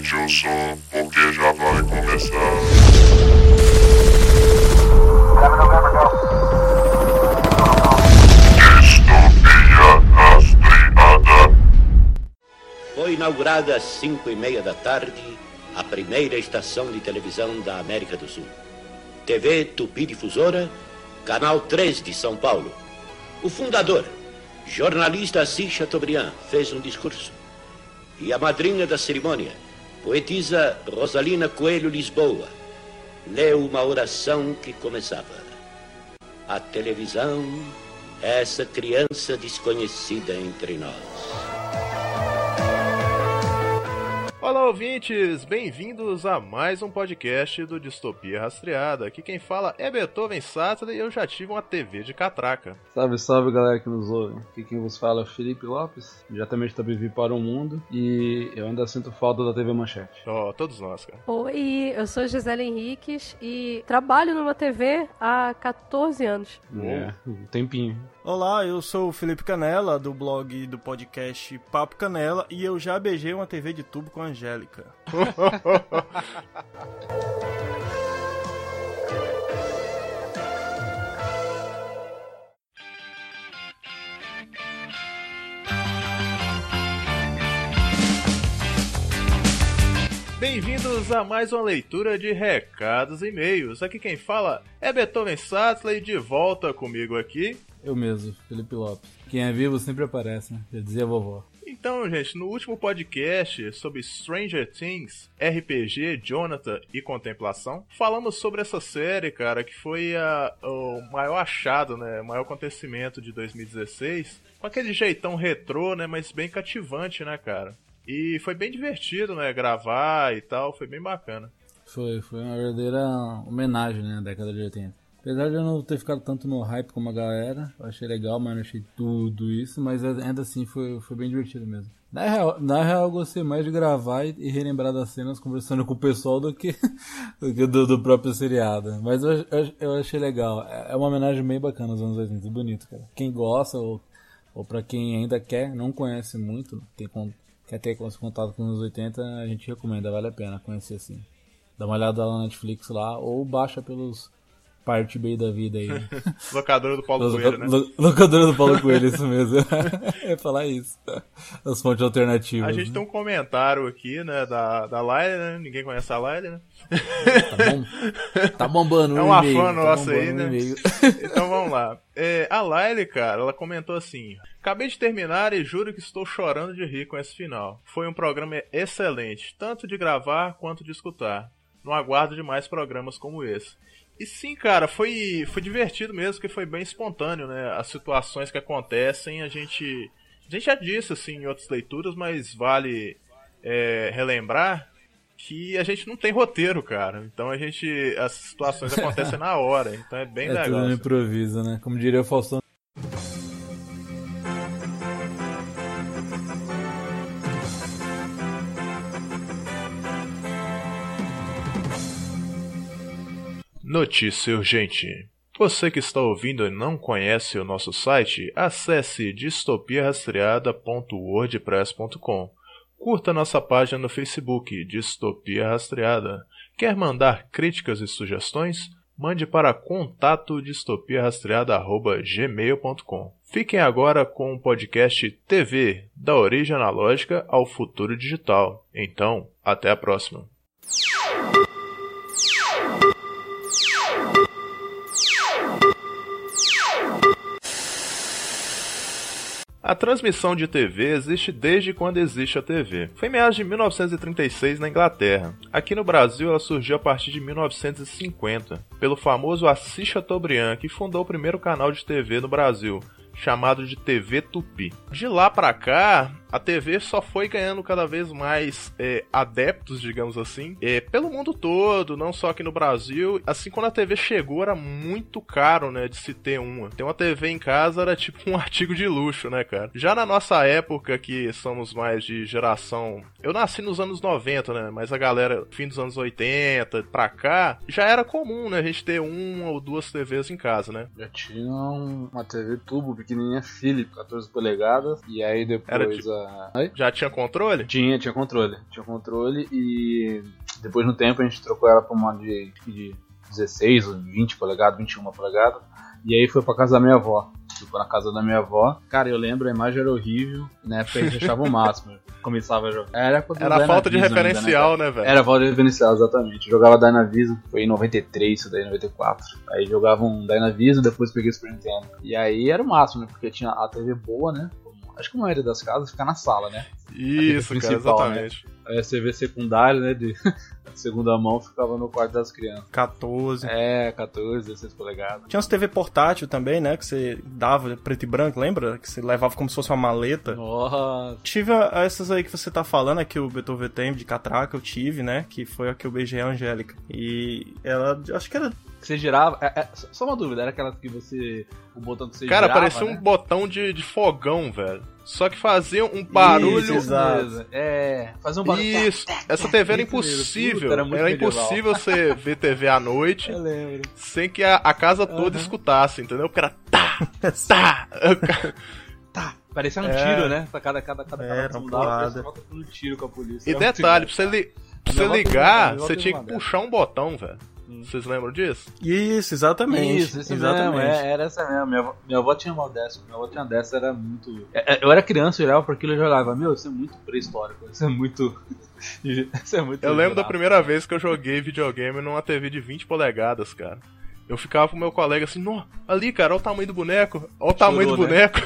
Aumente o som, porque já vai começar. Distopia rastreada. Foi inaugurada às 5 e meia da tarde a primeira estação de televisão da América do Sul. TV Tupi Difusora, Canal 3 de São Paulo. O fundador, jornalista Assis Chateaubriand, fez um discurso. E a madrinha da cerimônia, poetisa Rosalina Coelho Lisboa, leu uma oração que começava. A televisão, essa criança desconhecida entre nós. Olá, ouvintes! Bem-vindos a mais um podcast do Distopia Rastreada. Aqui quem fala é Beethoven Sattler e eu já tive uma TV de catraca. Salve, salve galera que nos ouve. Aqui quem vos fala é o Felipe Lopes, diretamente da BV para o Mundo, e eu ainda sinto falta da TV Manchete. Ó, oh, todos nós, cara. Oi, eu sou Gisele Henriques e trabalho numa TV há 14 anos. É, um tempinho. Olá, eu sou o Felipe Canela, do blog e do podcast Papo Canela, e eu já beijei uma TV de tubo com a Angélica. Bem-vindos a mais uma leitura de recados e e-mails. Aqui quem fala é Beethoven Sattler e de volta comigo aqui. Eu mesmo, Felipe Lopes. Quem é vivo sempre aparece, né? Já dizia a vovó. Então, gente, no último podcast sobre Stranger Things, RPG, Jonathan e Contemplação, falamos sobre essa série, cara, que foi a, o maior achado, né? O maior acontecimento de 2016. Com aquele jeitão retrô, né? Mas bem cativante, né, cara? E foi bem divertido, né? Gravar e tal, foi bem bacana. Foi, foi uma verdadeira homenagem, né, à década de 80. Apesar de eu não ter ficado tanto no hype como a galera, eu achei legal, mas não achei tudo isso, mas ainda assim foi, foi bem divertido mesmo. Na real, na real, eu gostei mais de gravar e, relembrar das cenas conversando com o pessoal do que do, que do, do próprio seriado. Mas eu, eu, eu, achei legal. É uma homenagem bem bacana aos anos 80, bonito, cara. Quem gosta ou, ou pra quem ainda quer, não conhece muito, tem, quer ter contato com os anos 80, a gente recomenda, vale a pena conhecer assim. Dá uma olhada lá na Netflix lá, ou baixa pelos parte B da vida aí. locadora do Paulo Coelho, né? Locadora do Paulo Coelho, isso mesmo. é falar isso. As fontes alternativas. A gente né? tem um comentário aqui, né, da, da Laila, né? Ninguém conhece a Laila, né? Tá, bom, tá bombando É uma fã tá nossa aí, né? então vamos lá. É, a Laila, cara, ela comentou assim: Acabei de terminar e juro que estou chorando de rir com esse final. Foi um programa excelente, tanto de gravar quanto de escutar. Não aguardo de mais programas como esse. E sim, cara, foi, foi divertido mesmo, porque foi bem espontâneo, né? As situações que acontecem, a gente. A gente já disse assim em outras leituras, mas vale é, relembrar que a gente não tem roteiro, cara. Então a gente. As situações acontecem na hora. Então é bem é legal. Tudo no improviso, né? Como diria o Faustão. Notícia urgente. Você que está ouvindo e não conhece o nosso site, acesse distopiarastreada.wordpress.com. Curta nossa página no Facebook, Distopia Rastreada. Quer mandar críticas e sugestões? Mande para contato distopiarastreada.gmail.com. Fiquem agora com o podcast TV, da origem analógica ao futuro digital. Então, até a próxima. A transmissão de TV existe desde quando existe a TV. Foi em meados de 1936 na Inglaterra. Aqui no Brasil ela surgiu a partir de 1950, pelo famoso Assis Chateaubriand, que fundou o primeiro canal de TV no Brasil, chamado de TV Tupi. De lá para cá, a TV só foi ganhando cada vez mais é, adeptos, digamos assim, é, pelo mundo todo, não só aqui no Brasil. Assim, quando a TV chegou, era muito caro, né, de se ter uma. Ter uma TV em casa era tipo um artigo de luxo, né, cara? Já na nossa época, que somos mais de geração. Eu nasci nos anos 90, né, mas a galera, fim dos anos 80 pra cá, já era comum, né, a gente ter uma ou duas TVs em casa, né? Já tinha uma TV tubo pequenininha Philip, 14 polegadas. E aí depois a. Oi? Já tinha controle? Tinha, tinha controle. Tinha controle e depois no tempo a gente trocou ela pra uma de, de 16 ou 20 polegadas, 21 polegadas. E aí foi pra casa da minha avó. Ficou na casa da minha avó. Cara, eu lembro, a imagem era horrível. Na época a gente achava o máximo. Começava a jogar. Era, Era falta de Dynavision ainda, referencial, cara? né, velho? Era falta de referencial, exatamente. Eu jogava Dynavision, foi em 93, isso daí, 94. Aí jogava um Dynavision, depois peguei o Super Nintendo. E aí era o máximo, né? Porque tinha a TV boa, né? Acho que a maioria das casas fica na sala, né? Isso, cara, principal, exatamente. Aí a TV secundária, né? De segunda mão ficava no quarto das crianças. 14. É, 14, 16 polegadas. Tinha uns TV portátil também, né? Que você dava preto e branco, lembra? Que você levava como se fosse uma maleta. Nossa. Tive a- essas aí que você tá falando, que o Beethoven tem de catraca, eu tive, né? Que foi a que eu beijei a Angélica. E ela, acho que era. Que você girava. é, é, só uma dúvida, era aquela que você. O botão que você Cara, girava, parecia um né? botão de, de fogão, velho. Só que fazia um barulho. Isso, exato. É, fazer um barulho. Isso, essa TV era mesmo. Impossível. Era era impossível você ver TV à noite lembro. sem que a, a casa toda escutasse, entendeu? Porque era tá, tá. Tá. Parecia um É. tiro, né? Pra cada, cada, cada Era cada dava, um tiro com a polícia. E Era detalhe, pra você, li- pra você ligar, você tinha que puxar um botão, velho. Vocês lembram disso? Isso, exatamente. Isso, isso exatamente. mesmo, é, era essa mesmo. Minha avó, minha avó tinha uma dessa, minha avó tinha dessa, era muito. é, é, Eu era criança, eu olhava pra aquilo e jogava, meu, isso é muito pré-histórico, isso é muito. isso é muito. Eu lembro da primeira vez que eu joguei videogame numa TV de 20 polegadas, cara. Eu ficava com meu colega assim, Nó, ali, cara, olha o tamanho do boneco, olha o tamanho do né? boneco.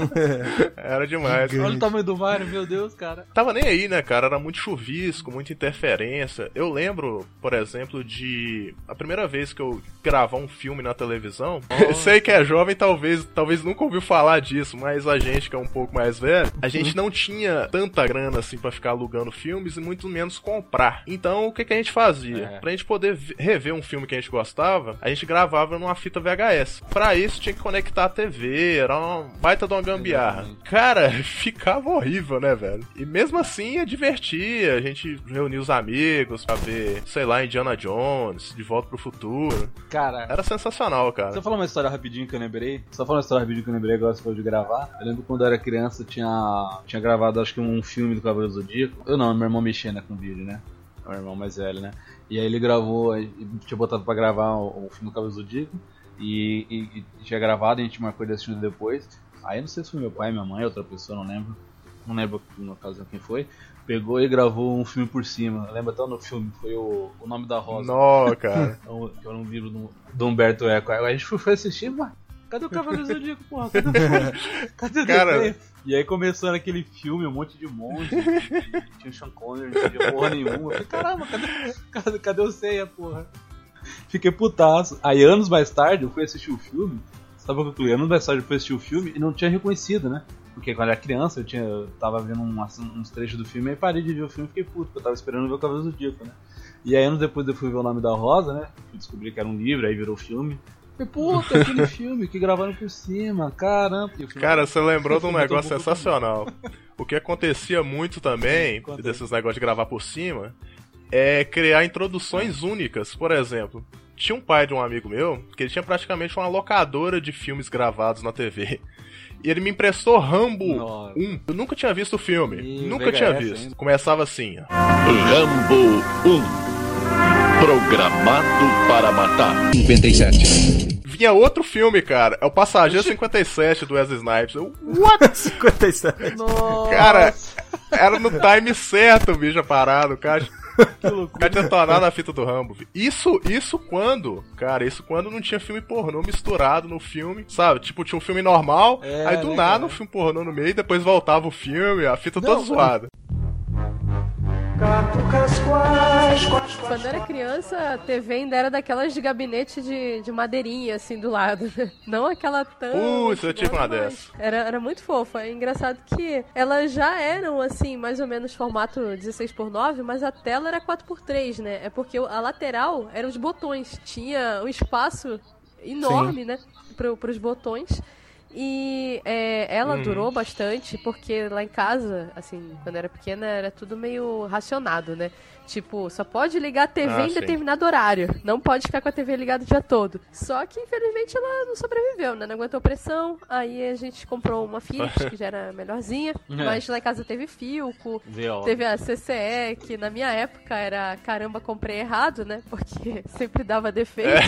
Era demais. Olha o tamanho do Mario, meu Deus, cara. Tava nem aí, né, cara? Era muito chuvisco, muita interferência. Eu lembro, por exemplo, de a primeira vez que eu gravar um filme na televisão. Sei que é jovem, talvez, talvez nunca ouviu falar disso, mas a gente que é um pouco mais velho, a gente não tinha tanta grana assim pra ficar alugando filmes e muito menos comprar. Então, o que, que a gente fazia? É. Pra gente poder rever um filme que a gente gostava, a gente gravava numa fita VHS. Pra isso tinha que conectar a TV, era uma baita de uma gambiarra. Exatamente. Cara, ficava horrível, né, velho? E mesmo assim ia divertir, a gente reunia os amigos pra ver, sei lá, Indiana Jones, De Volta pro Futuro. Cara, Era sensacional, cara. Deixa eu falar uma história rapidinho que eu lembrei. Só falar uma história rapidinho que eu lembrei agora, se for de gravar. Eu lembro quando eu era criança, tinha, tinha gravado acho que um filme do Cavaleiro do Zodíaco. Eu não, meu irmão mexia né, com vídeo, né? Meu irmão mais velho, né? E aí ele gravou, tinha botado pra gravar o, o filme do do Zodíaco. E, e- e tinha gravado, a gente marcou de assistir depois. Aí não sei se foi meu pai, minha mãe, outra pessoa, não lembro. Não lembro no caso quem foi. Pegou e gravou um filme por cima. Lembra até no filme, foi o, o Nome da Rosa. Nó, cara. Um- que era um livro do, do Humberto Eco. Aí a gente foi, foi assistir, mas cadê o Cavaleiro do Zodíaco, porra? Cadê o Cadê o Cara-? E aí começou naquele filme, um monte de monte, e tinha o Sean Connery, não tinha porra nenhuma. Eu falei, caramba, cadê, cadê, cadê o Ceia, porra? Fiquei putaço. Aí anos mais tarde eu fui assistir o filme, sabe o que eu concluí? Anos mais tarde eu fui assistir o filme e não tinha reconhecido, né? Porque quando eu era criança eu, tinha, eu tava vendo um- uns trechos do filme e parei de ver o filme e fiquei puto, porque eu tava esperando ver o Cavaleiro do Zodíaco, né? E aí anos depois eu fui ver o nome da Rosa, né? Fui descobrir que era um livro, aí virou filme. Falei, puta, aquele filme que gravaram por cima, caramba. Cara, você lembrou de um Muito negócio sensacional. O que acontecia muito também, aí. desses negócios de gravar por cima, é criar introduções únicas. Por exemplo, tinha um pai de um amigo meu que ele tinha praticamente uma locadora de filmes gravados na TV. E ele me emprestou Rambo Nossa. 1. Eu nunca tinha visto o filme. Ih, nunca VHS tinha visto. ainda. Começava assim, ó. Rambo 1 Programado para matar 57. Vinha outro filme, cara. É o Passageiro 57 do Wesley Snipes. Eu, 57. Nossa, cara, era no time certo o bicho parado, cara. O cara detonado na fita do Rambo. Isso, isso quando, cara, isso quando não tinha filme pornô misturado no filme, sabe? Tipo, tinha um filme normal, É, aí do né, nada cara? um filme pornô no meio, depois voltava o filme, a fita toda Não, Quando eu era criança, a TV ainda era daquelas de gabinete de, de madeirinha, assim, do lado. né? Não aquela tão... Putz, eu tive uma dessa. Era, era muito fofa. É engraçado que elas já eram, assim, mais ou menos formato 16x9, mas a tela era 4x3, né? É porque a lateral eram os botões. Tinha um espaço enorme, né? Pro, pros botões. E é, ela Uhum. durou bastante, porque lá em casa, assim, quando era pequena, era tudo meio racionado, né? Tipo, só pode ligar a TV Ah, em sim. determinado horário. Não pode ficar com a TV ligada o dia todo. Só que, infelizmente, ela não sobreviveu, né? Não aguentou pressão. Aí a gente comprou uma Philips, que já era melhorzinha. Mas lá em casa teve Filco. Teve a CCE, que na minha época era caramba, comprei errado, né? Porque sempre dava defeito.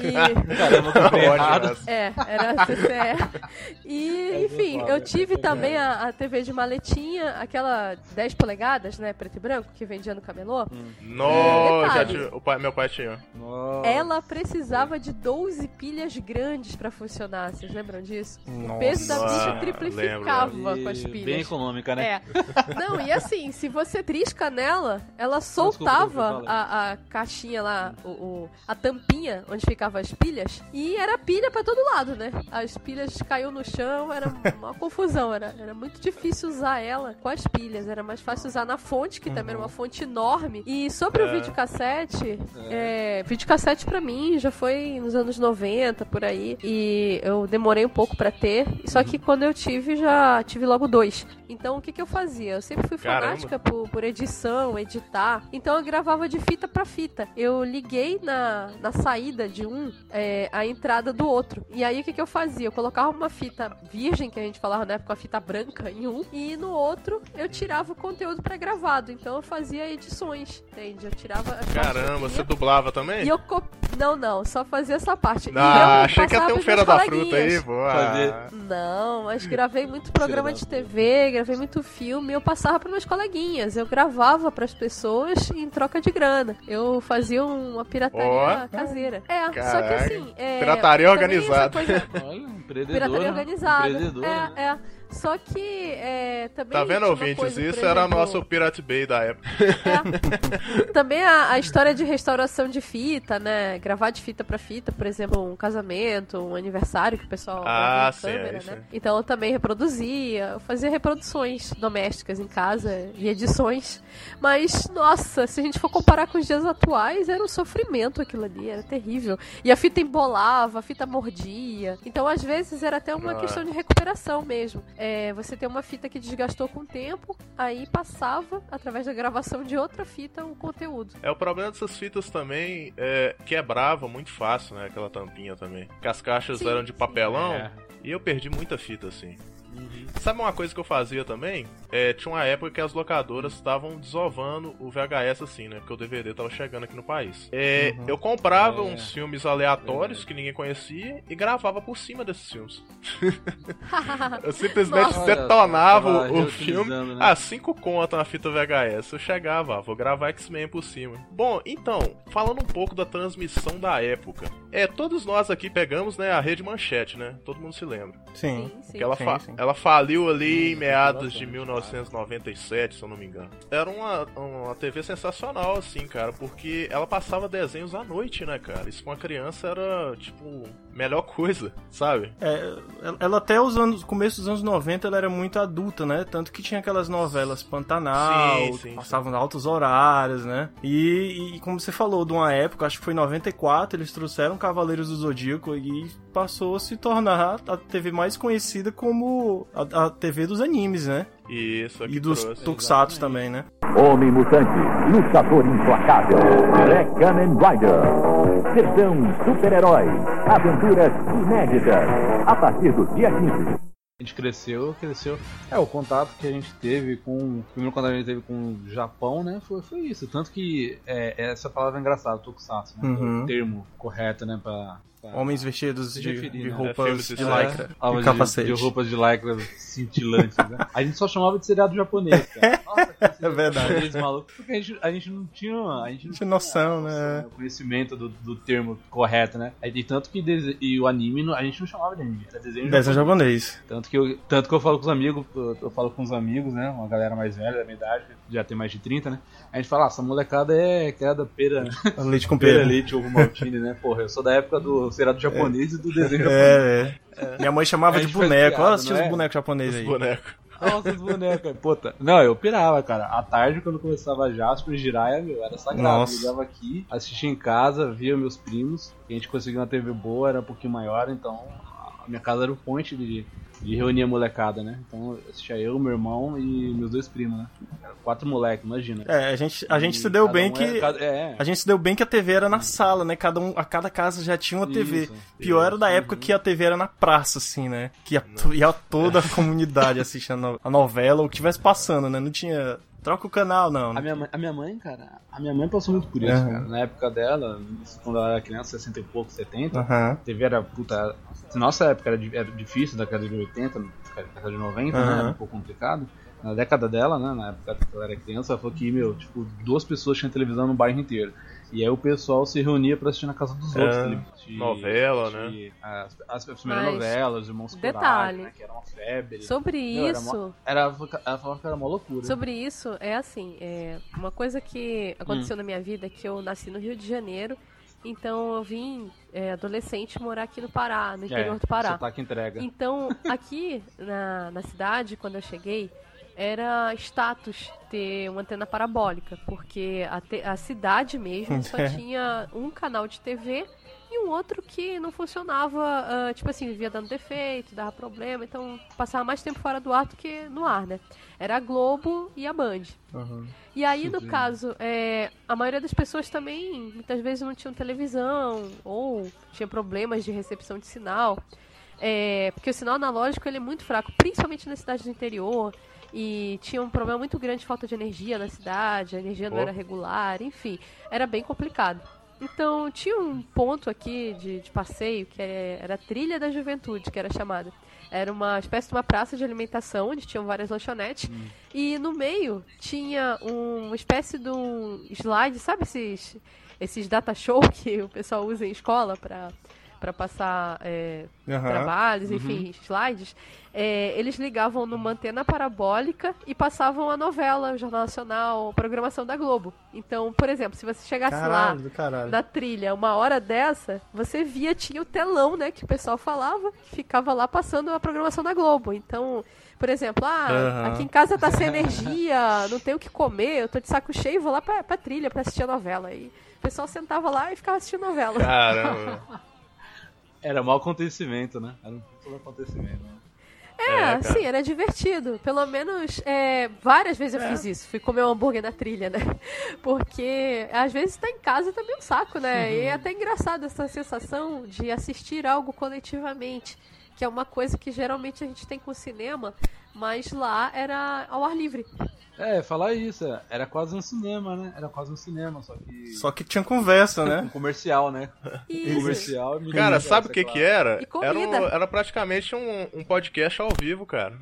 E, Caramba, comprei errado. é, era a CCE. E, enfim, eu tive também a, a TV de maletinha, aquela 10 polegadas, né? Preto e branco, que vendia no camelô. Nossa, tive- o pai- meu pai tinha. Nossa. Ela precisava de 12 pilhas grandes pra funcionar. Vocês lembram disso? o peso da Nossa, bicha triplicava E com as pilhas. Bem econômica, né? É. Não, e assim, se você trisca nela, ela soltava desculpa, a, a caixinha lá, o, o- a tampinha onde ficavam as pilhas, e era pilha pra todo lado, né? As pilhas caiu no chão, era uma confusão, era, era muito difícil usar ela com as pilhas, era mais fácil usar na fonte, que também era uma fonte enorme. E sobre o É. videocassete, é, videocassete pra mim já foi nos anos 90, por aí, e eu demorei um pouco pra ter, só que quando eu tive, já tive logo dois. Então o que que eu fazia? Eu sempre fui Caramba. fanática por, por edição, editar. Então eu gravava de fita pra fita. Eu liguei na, na saída de um é, a entrada do outro. E aí o que que eu fazia? Eu colocava uma fita virgem, que a gente falava na época, uma fita branca em um, e no outro eu tirava o conteúdo pré-gravado. Então eu fazia edições, entende? Eu tirava Caramba, você dublava também? E eu co... Não, não, só fazia essa parte. E eu Ah, achei que ia ter um Feira da Fruta aí, Ah. Não, mas gravei muito programa de TV, gravei muito filme, eu passava para meus coleguinhas, eu gravava para as pessoas em troca de grana. Eu fazia uma pirataria Ó. caseira. É, só que Caraca. assim, é, Pirataria organizada. coisa- Olha, empreendedor. Pirataria organizada. Empreendedor, né? É, é. Só que é, também. Tá vendo, ouvintes? coisa, Isso era exemplo, nosso Pirate Bay da época. é. Também a, a história de restauração de fita, né? Gravar de fita pra fita, por exemplo, um casamento, um aniversário que o pessoal Ah, sim, câmera, é né? Então eu também reproduzia, eu fazia reproduções domésticas em casa e edições. Mas, nossa, se a gente for comparar com os dias atuais, era um sofrimento aquilo ali, era terrível. E a fita embolava, a fita mordia. Então, às vezes, era até uma Ah. questão de recuperação mesmo. É, você tem uma fita que desgastou com o tempo, aí passava, através da gravação de outra fita, o conteúdo. É, o problema dessas fitas também é quebrava muito fácil, né? Aquela tampinha também. Que as caixas Sim, eram de sim. papelão É. e eu perdi muita fita assim. Sabe uma coisa que eu fazia também? É, tinha uma época que as locadoras estavam desovando o VHS assim, né? Porque o DVD tava chegando aqui no país. É, Eu comprava É. uns filmes aleatórios que ninguém conhecia e gravava por cima desses filmes. Eu simplesmente Nossa. detonava Tava o, o filme. né? Ah, cinco conto na fita VHS. Eu chegava, ah, vou gravar X-Men por cima. Bom, então, falando um pouco da transmissão da época. É, todos nós aqui pegamos, né, a rede manchete, né? Todo mundo se lembra. Sim. Sim, sim. Que ela, Sim, sim. ela faliu ali em meados de 1997, se eu não me engano. Era uma, uma TV sensacional, assim, cara, porque ela passava desenhos à noite, né, cara? Isso pra uma criança era, tipo, melhor coisa, sabe? É, ela- até os anos, começo dos anos 90 ela era muito adulta, né? Tanto que tinha aquelas novelas Pantanal, Sim, sim, passavam em altos horários, né? E, e como você falou, de uma época, acho que foi em 94, eles trouxeram Cavaleiros do Zodíaco e passou a se tornar a TV mais conhecida como a, a TV dos animes, né? Isso, aqui E dos. Tokusatsu também, né? Homem Mutante, lutador implacável, Black Kamen Rider. Versão super-herói, aventuras inéditas. A partir do dia 15. A gente cresceu, cresceu. É, o contato que a gente teve com. O primeiro contato que a gente teve com o Japão, né? Foi, foi isso. Tanto que é, essa palavra é engraçada, Tokusatsu, né? Uhum. É o termo correto, né? Pra, pra- Homens vestidos de, referir, de né? É, roupas filmes de lycra Ah, e capacete. De, de roupas de lycra cintilantes, né? A gente só chamava de seriado japonês, cara. Nossa, É verdade. maluco. Porque a gente, a gente não tinha. A gente não Tinha noção, né? O conhecimento do, do termo correto, né? E tanto que dese- e o anime a gente não chamava de anime, era desenho Desenho japonês. japonês. Tanto que, eu, tanto que eu falo com os amigos, eu, eu falo com os amigos, né? Uma galera mais velha da minha idade, já tem mais de 30, né? A gente fala, ah, essa molecada é criada pera, Leite com pera pera. leite, ovo maltine, né? Porra, eu sou da época do seriado japonês e do desenho japonês. É, é. Minha mãe chamava de boneco. piada, Olha, assistia não os é? bonecos japoneses aí. Boneco. Nossa, os bonecos, puta. Não, eu pirava, cara. À tarde, quando começava Jasper e Jiraiya, meu, era sagrado. Nossa. Eu ligava aqui, assistia em casa, via meus primos. A gente conseguiu uma TV boa, era um pouquinho maior, então minha casa era o point de, de reunir a molecada, né? Então assistia eu, meu irmão e meus dois primos, né? Era quatro moleques, imagina. É, a gente, a gente E se deu bem um que. era- cada- é, A gente se deu bem que a TV era na sala, né? Cada, um, a cada casa já tinha uma TV. Isso. Pior era da época que a TV era na praça, assim, né? Que ia, ia toda a comunidade assistindo a novela ou que tivesse passando, né? Não tinha. Troca o canal, não. A minha, mãe, a minha mãe, cara, a minha mãe passou muito por isso, Aham. cara. Na época dela, quando ela era criança, 60 e pouco, 70, Aham. a TV era, puta, nossa época era, era difícil, da década de 80, da década de 90, né, Aham. era um pouco complicado. Na década dela, né, na época que ela era criança, ela falou que, meu, tipo, duas pessoas tinham televisão no bairro inteiro. E aí o pessoal se reunia pra assistir na casa dos É, outros. assistir- novela, assistir As, as, as primeiras Mas, novelas, os Irmãos detalhe. Coragem, né, que era uma febre. Sobre Meu, era isso, mó- Era, ela falava que era uma loucura. Sobre isso, é assim, é uma coisa que aconteceu na minha vida é que eu nasci no Rio de Janeiro, então eu vim é, adolescente morar aqui no Pará, no interior do Pará. Sotaque entrega. Então, aqui na, na cidade, quando eu cheguei, era status ter uma antena parabólica, porque a, te- a cidade mesmo só tinha um canal de TV e um outro que não funcionava, ah, tipo assim, vivia dando defeito, dava problema, então passava mais tempo fora do ar do que no ar, né? Era a Globo e a Band. E aí, no caso, é, a maioria das pessoas também, muitas vezes, não tinham televisão ou tinha problemas de recepção de sinal. É, porque o sinal analógico ele é muito fraco, principalmente nas cidades do interior. E tinha um problema muito grande de falta de energia na cidade, a energia não Oh. era regular, enfim, era bem complicado. Então tinha um ponto aqui de, de passeio que é- era a Trilha da Juventude, que era chamada. Era uma espécie de uma praça de alimentação, onde tinham várias lanchonetes. E no meio tinha um- uma espécie de um slide, sabe esses, esses data show que o pessoal usa em escola para para passar é, Aham. trabalhos, enfim, slides, é, eles ligavam numa antena parabólica e passavam a novela, o Jornal Nacional, programação da Globo. Então, por exemplo, se você chegasse lá Caralho, do caralho. na trilha uma hora dessa, você via, tinha o telão, né, que o pessoal falava, que ficava lá passando a programação da Globo. Então, por exemplo, ah, Aham. aqui em casa tá sem energia, não tenho o que comer, eu tô de saco cheio, vou lá pra, pra trilha pra assistir a novela. E o pessoal sentava lá e ficava assistindo novela. Caramba. Era mau acontecimento, né? Era um puto acontecimento. Né? É, É, sim, era divertido. Pelo menos é, várias vezes eu fiz isso. Fui comer um hambúrguer na trilha, né? Porque às vezes tá em casa também um saco, né? E é até engraçado essa sensação de assistir algo coletivamente. Que é uma coisa que geralmente a gente tem com o cinema, mas lá era ao ar livre. É, falar isso, era quase um cinema, né? Era quase um cinema, só que. Só que tinha conversa, um né? comercial, né? Isso. Comercial e Cara, sabe o que claro. que era? E comida. Era, um- era praticamente um, um podcast ao vivo, cara.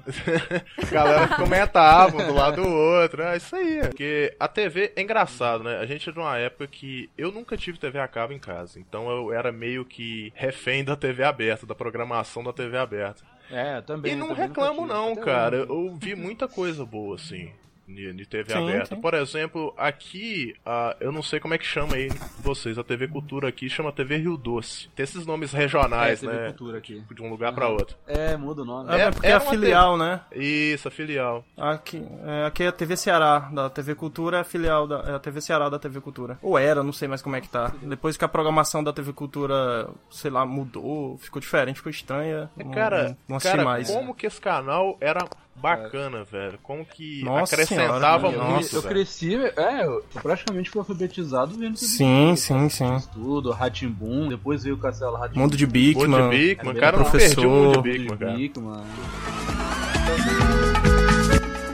a galera comentava um do lado do outro. É isso aí. Porque a TV é engraçado, né? A gente é de uma época que eu nunca tive TV a cabo em casa. Então eu era meio que refém da TV aberta, da programação da TV aberta. É, também. E não também reclamo não, cara. Eu vi muita coisa boa, assim, de, de TV Sim, aberta. sim. Por exemplo, aqui, ah, eu não sei como é que chama aí vocês, a TV Cultura aqui chama TV Rio Doce. Tem esses nomes regionais, É, TV né? Cultura aqui. De um lugar pra outro. É, muda o nome. É, É- porque é a filial, né? Isso, a filial. Aqui é, aqui é a TV Ceará, da TV Cultura, é a filial da é a TV Ceará da TV Cultura. Ou era, não sei mais como é que tá. Depois que a programação da TV Cultura, sei lá, mudou, ficou diferente, ficou estranha. É, não- Cara, não, não cara mais. como que esse canal era bacana, velho. Como que Nossa acrescentava senhora, muito, eu velho. cresci, é, eu praticamente fui alfabetizado vendo TV Sim, Cultura, sim, sim. Tudo, Ratimbum, depois veio o Castelo Ratimbum. Mundo de Mundo Bigman. de Bigman, cara, eu professor. Mundo de Mundo de Bigman, cara. Bigman.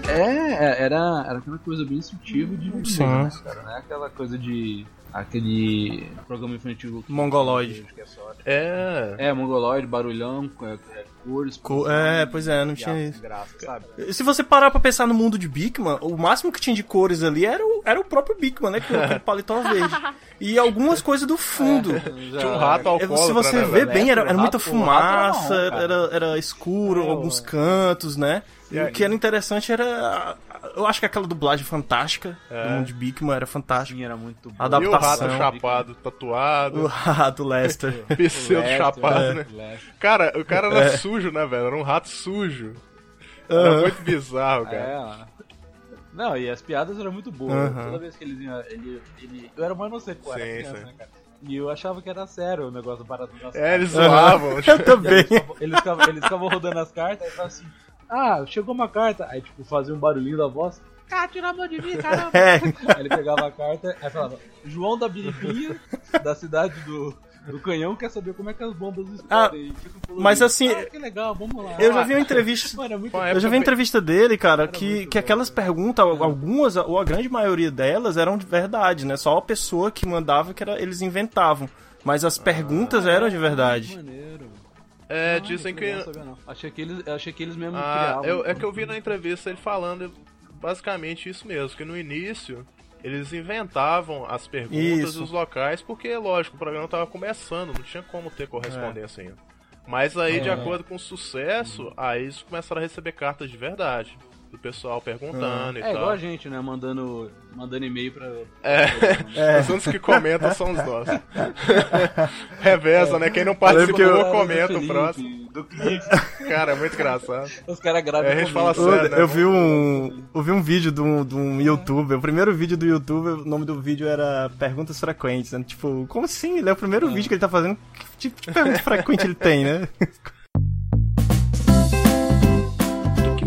É, é, era, era aquela coisa bem sutil e divertida, Sim. né, cara? Não é aquela coisa de... Aquele programa infantil... que- Mongoloide. que é só- É. É, mongoloide, barulhão, é, é, cores... Co- é, pois é, não tinha isso. Graça, sabe? Se você parar pra pensar no mundo de Bigman, o máximo que tinha de cores ali era o, era o próprio Bigman, né? Com aquele paletó verde. E algumas coisas do fundo. Tinha um rato É, alcoólatra, Se você né, vê velho? bem, era, era O muita rato- o rato era fumaça, era, era escuro alguns cantos, né? E o que era interessante era. Eu acho que aquela dublagem fantástica do mundo de Bigman era fantástica. Sim, era muito bom. A E o rato adaptação. chapado, tatuado, O rato Lester. pseudo Lester, chapado, é, né? Lester. Cara, o cara era sujo, né, velho? Era um rato sujo. Era muito bizarro, cara. É. Não, e as piadas eram muito boas. Toda vez que eles iam. Ele, ele, eu era mais inocente, pô, era Sim, criança, sim. né, cara? E eu achava que era sério o negócio do barato das É, eles zoavam. Eu também. Eles ficavam, eles, ficavam, eles ficavam rodando as cartas e falavam assim: Ah, chegou uma carta. Aí, tipo, fazia um barulhinho da voz. Cara, tira a mão de mim, caramba. É. Aí ele pegava a carta e falava: João da Biribinha, da cidade do, do Canhão, quer saber como é que as bombas explodem. E fica falando, mas assim, Ah, que legal, vamos lá. Eu já vi uma entrevista. Mano, é muito Eu já vi uma entrevista dele, cara, Era que, que bom. aquelas perguntas, algumas, ou a grande maioria delas, eram de verdade, né? Só a pessoa que mandava que era, eles inventavam. Mas as perguntas eram de verdade. maneiro. É, Ah, dizem que. legal, sabia não. Achei que eles, achei que eles mesmo Ah, criavam. eu- é que eu vi na entrevista ele falando basicamente isso mesmo, que no início eles inventavam as perguntas Isso. e os locais, porque, lógico, o programa tava começando, não tinha como ter correspondência ainda. Mas aí, de É. acordo com o sucesso, aí eles começaram a receber cartas de verdade. Do pessoal perguntando e É igual tal. a gente, né? Mandando, mandando e-mail pra. É. Os únicos que comentam são os nossos. Reveza, né? Quem não participou, Lembra do comenta o próximo. Do cliente. Cara, é muito engraçado. Os caras gravam É, a gente fala sério, né? Eu vi um, eu vi um vídeo de um, de um youtuber, o primeiro vídeo do youtuber, o nome do vídeo era Perguntas Frequentes, né? Tipo, como assim? Ele é o primeiro vídeo que ele tá fazendo, que tipo de pergunta frequente ele tem, né?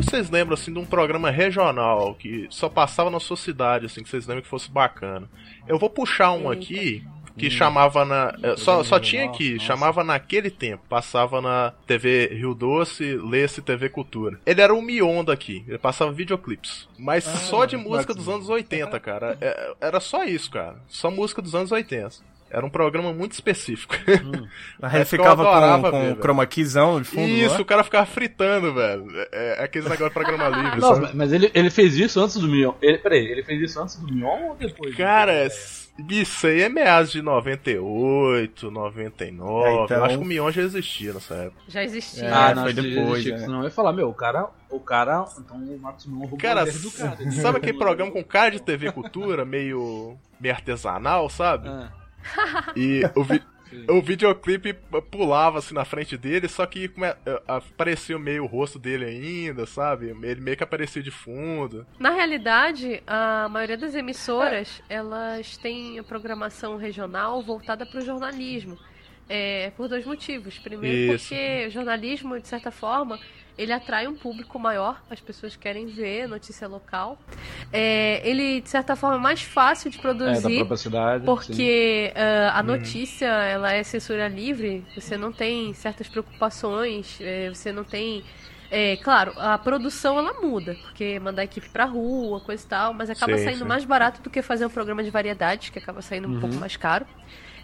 que vocês lembram, assim, de um programa regional que só passava na sua cidade, assim, que vocês lembram que fosse bacana? Eu vou puxar um aqui que chamava na. é, Só, só tinha aqui, chamava naquele tempo. Passava na TV Rio Doce, Lesse TV Cultura. Ele era o Mion daqui, ele passava videoclipes. Mas só de música dos anos 80, cara. É, Era só isso, cara. Só música dos anos 80. Era um programa muito específico. Aí ele Essa que eu ficava adorava com, com velho. chroma keyzão de fundo, Isso, não o cara ficava fritando, velho. É, é aquele negócio de programa livre, Nossa, sabe? mas- mas ele, ele fez isso antes do Mion. Ele, peraí, ele fez isso antes do Mion ou depois? Cara, isso aí é meados de 98, 99. É, então- Eu acho que o Mion já existia nessa época. Já existia. Ah, Ah, não, foi depois, existia, né? Senão eu ia falar, meu, o cara. O cara. Então o Marcos Mion roubou Cara, do cara. Sabe aquele programa com cara de TV Cultura, meio, meio artesanal, sabe? Ah, E o, vi- o videoclipe pulava assim na frente dele, só que eh, aparecia meio o rosto dele ainda, sabe? Ele meio que aparecia de fundo. Na realidade, a maioria das emissoras, elas têm a programação regional voltada para o jornalismo. É, por dois motivos. Primeiro, Isso. porque o jornalismo, de certa forma, ele atrai um público maior, as pessoas querem ver notícia local. É, ele, de certa forma, é mais fácil de É, da produzir. própria cidade. Porque ah, a notícia ela é censura livre, você não tem certas preocupações, eh, você não tem. É, claro, a produção ela muda, porque mandar a equipe pra rua, coisa e tal, mas acaba Sim, saindo sim. mais barato do que fazer um programa de variedades, que acaba saindo um pouco mais caro.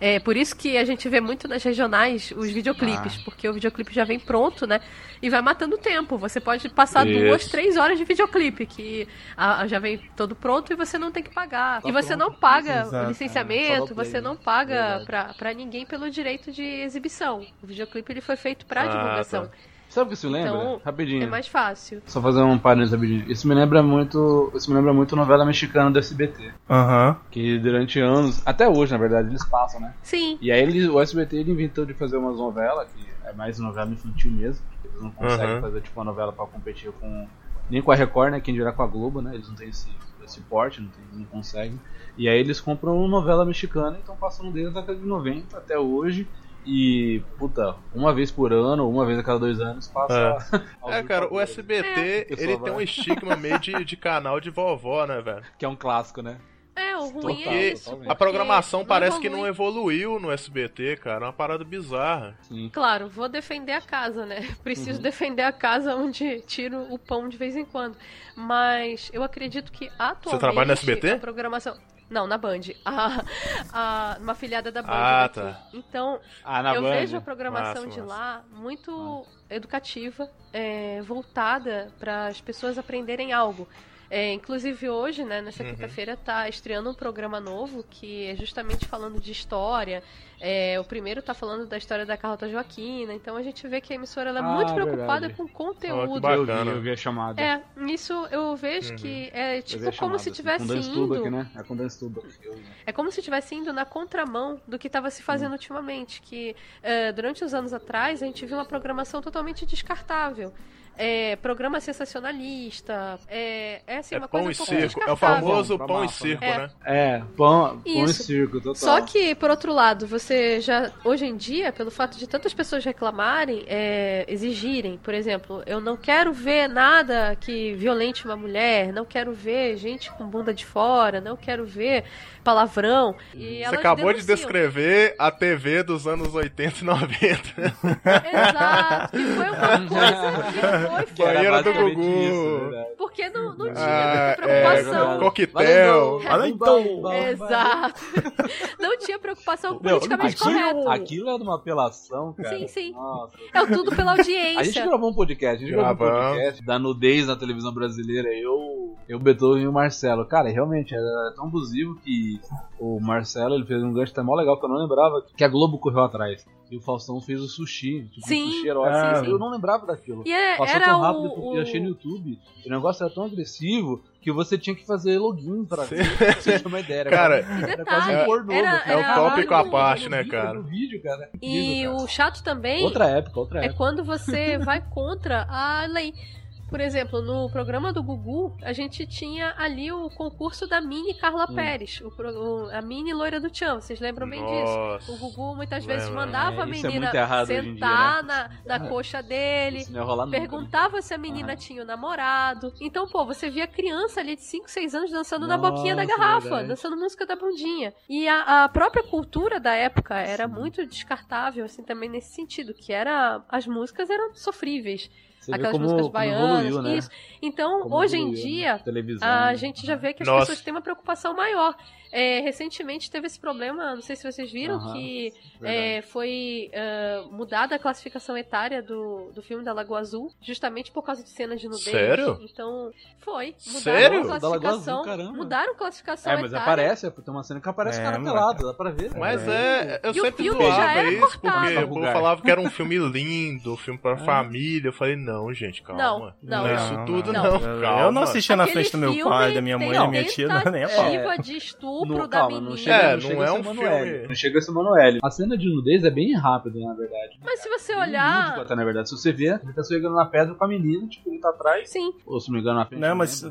É por isso que a gente vê muito nas regionais os videoclipes, porque o videoclipe já vem pronto, né? E vai matando o tempo. Você pode passar Isso. duas, três horas de videoclipe, que ah, já vem todo pronto e você não tem que pagar. Tá e você pronto. não paga Exato. Licenciamento, play, você não paga pra ninguém pelo direito de exibição. O videoclipe ele foi feito pra Ah, divulgação. tá. Sabe o que isso me lembra? Então, Rapidinho. É mais fácil. Só fazer um parênteses rapidinho. Isso me lembra muito. Isso me lembra muito novela mexicana do SBT. Aham. Que durante anos, até hoje na verdade, eles passam, né? Sim. E aí eles, o SBT ele inventou de fazer umas novelas, que é mais novela infantil mesmo. Eles não conseguem Uhum. fazer tipo uma novela pra competir com. Nem com a Record, né? Quem dirá com a Globo, né? Eles não têm esse, esse porte, não, tem, não conseguem. E aí eles compram uma novela mexicana e estão passando desde a década de 90 até hoje. E, puta, uma vez por ano, uma vez a cada dois anos, passa. É, vivo cara, o. SBT, É. ele tem um estigma meio de, de canal de vovó, né, velho? Que é um clássico, né? É, o ruim Total, é Porque isso. a programação não parece que não evolui. evoluiu no SBT, cara. É uma parada bizarra. Sim. Claro, vou defender a casa, né? Preciso defender a casa onde tiro o pão de vez em quando. Mas eu acredito que atualmente. trabalha no SBT? A programação. Não, na Band. A, a, uma filiada da Band. Ah, daqui. tá. Então, Ah, eu Band. vejo a programação Massa, de massa. lá muito educativa, é, voltada para as pessoas aprenderem algo. É, inclusive hoje, né, nessa Uhum. quinta-feira, tá estreando um programa novo que é justamente falando de história. É, o primeiro tá falando da história da Carlota Joaquina, então a gente vê que a emissora ela é Ah, muito preocupada verdade. com conteúdo. bacana. Eu vi, eu vi a chamada. É, nisso eu vejo Uhum. que é tipo vi a como chamada, se assim, tivesse indo. aqui, né? É É como se estivesse indo na contramão do que estava se fazendo ultimamente. Que eh, durante os anos atrás a gente viu uma programação totalmente descartável. É, programa sensacionalista, é, é assim, É uma pão coisa e um pouco circo. É o famoso Pra pão e massa, circo, né? né? É, pão, pão e circo, total. Só que, por outro lado, você já, hoje em dia, pelo fato de tantas pessoas reclamarem, é, exigirem, por exemplo, eu não quero ver nada que violente uma mulher, não quero ver gente com bunda de fora, não quero ver palavrão. E Você elas acabou de denunciam. descrever a TV dos anos 80 e 90. Exato, que foi uma coisa foi Que era Banheira do Gugu. isso, verdade. Porque não, não tinha Ah, preocupação. é, coquetel. Fala então. Exato. Não tinha preocupação Meu, politicamente aquilo, correta. aquilo é de uma apelação, cara. Sim, sim. Nossa. É tudo pela A gente audiência. gravou um podcast, a gente gravou um podcast da nudez na televisão brasileira. Eu, eu, Beethoven e o Marcelo. Cara, realmente era tão abusivo que o Marcelo ele fez um gancho até mó legal que eu não lembrava que a Globo correu atrás. E o Faustão fez o sushi, tipo Sim, um sushi erótico. sim, sim. Eu não lembrava daquilo. E é- Passou era tão rápido o, porque o- eu achei no YouTube. O negócio era tão agressivo que você tinha que fazer login pra ver. Pra você ter uma ideia. Era Cara, quase- E era quase um pornô. É o era tópico à parte, né, cara? No vídeo, cara. E Incrível, cara. o chato também Outra época, outra é época. quando você vai contra a lei. Por exemplo, no programa do Gugu, a gente tinha ali o concurso da mini Carla Hum. Pérez, o o- a mini loira do Tchan. Vocês lembram bem disso? Nossa. O Gugu muitas vezes mandava a É, isso é menina hoje em dia, sentar na, na coxa dele, nunca, né? perguntava se a menina Ah. tinha um namorado. Então, pô, você via criança ali de 5, 6 anos dançando na boquinha da Nossa, garrafa, verdade. dançando música da bundinha. E a, a própria cultura da época era Sim. muito descartável, assim, também nesse sentido, que era as músicas eram sofríveis. Você aquelas como, músicas baianas, evoluiu, né? isso. Então, Como hoje em evoluiu, dia, né? televisão, a né? gente já vê que as Nossa. pessoas têm uma preocupação maior. É, recentemente teve esse problema, não sei se vocês viram, Aham, que verdade. é, foi ah, mudada a classificação etária do, do filme da Lagoa Azul, justamente por causa de cenas de nudez. Sério? Então, foi. Mudaram Sério? a Da Lagoa classificação. Azul, caramba. mudaram a classificação É, mas etária. aparece, tem uma cena que aparece É, cara pelado, dá pra ver. Mas é. é, eu E o sempre filme já zoava era isso, cortado. porque o povo falava que era um filme lindo, um filme pra família. Eu falei, não, gente, calma. Não, é não. isso tudo, Não. não. Eu- calma. Eu não assistia na Aquele frente do meu filme pai, da minha mãe, da minha tia, não, nem a pau. tentativa de estupro Não, da calma, não menina. chega, É, não não chega é um Manoel. filme- Não chega a ser Manoel. A cena de nudez é bem rápida, na verdade. Mas se você Muito olhar. até, na verdade. Se você ver, ele tá chegando na pedra com a menina, tipo, ele tá atrás. Sim, Ou se não me engano, na frente. Não, mas,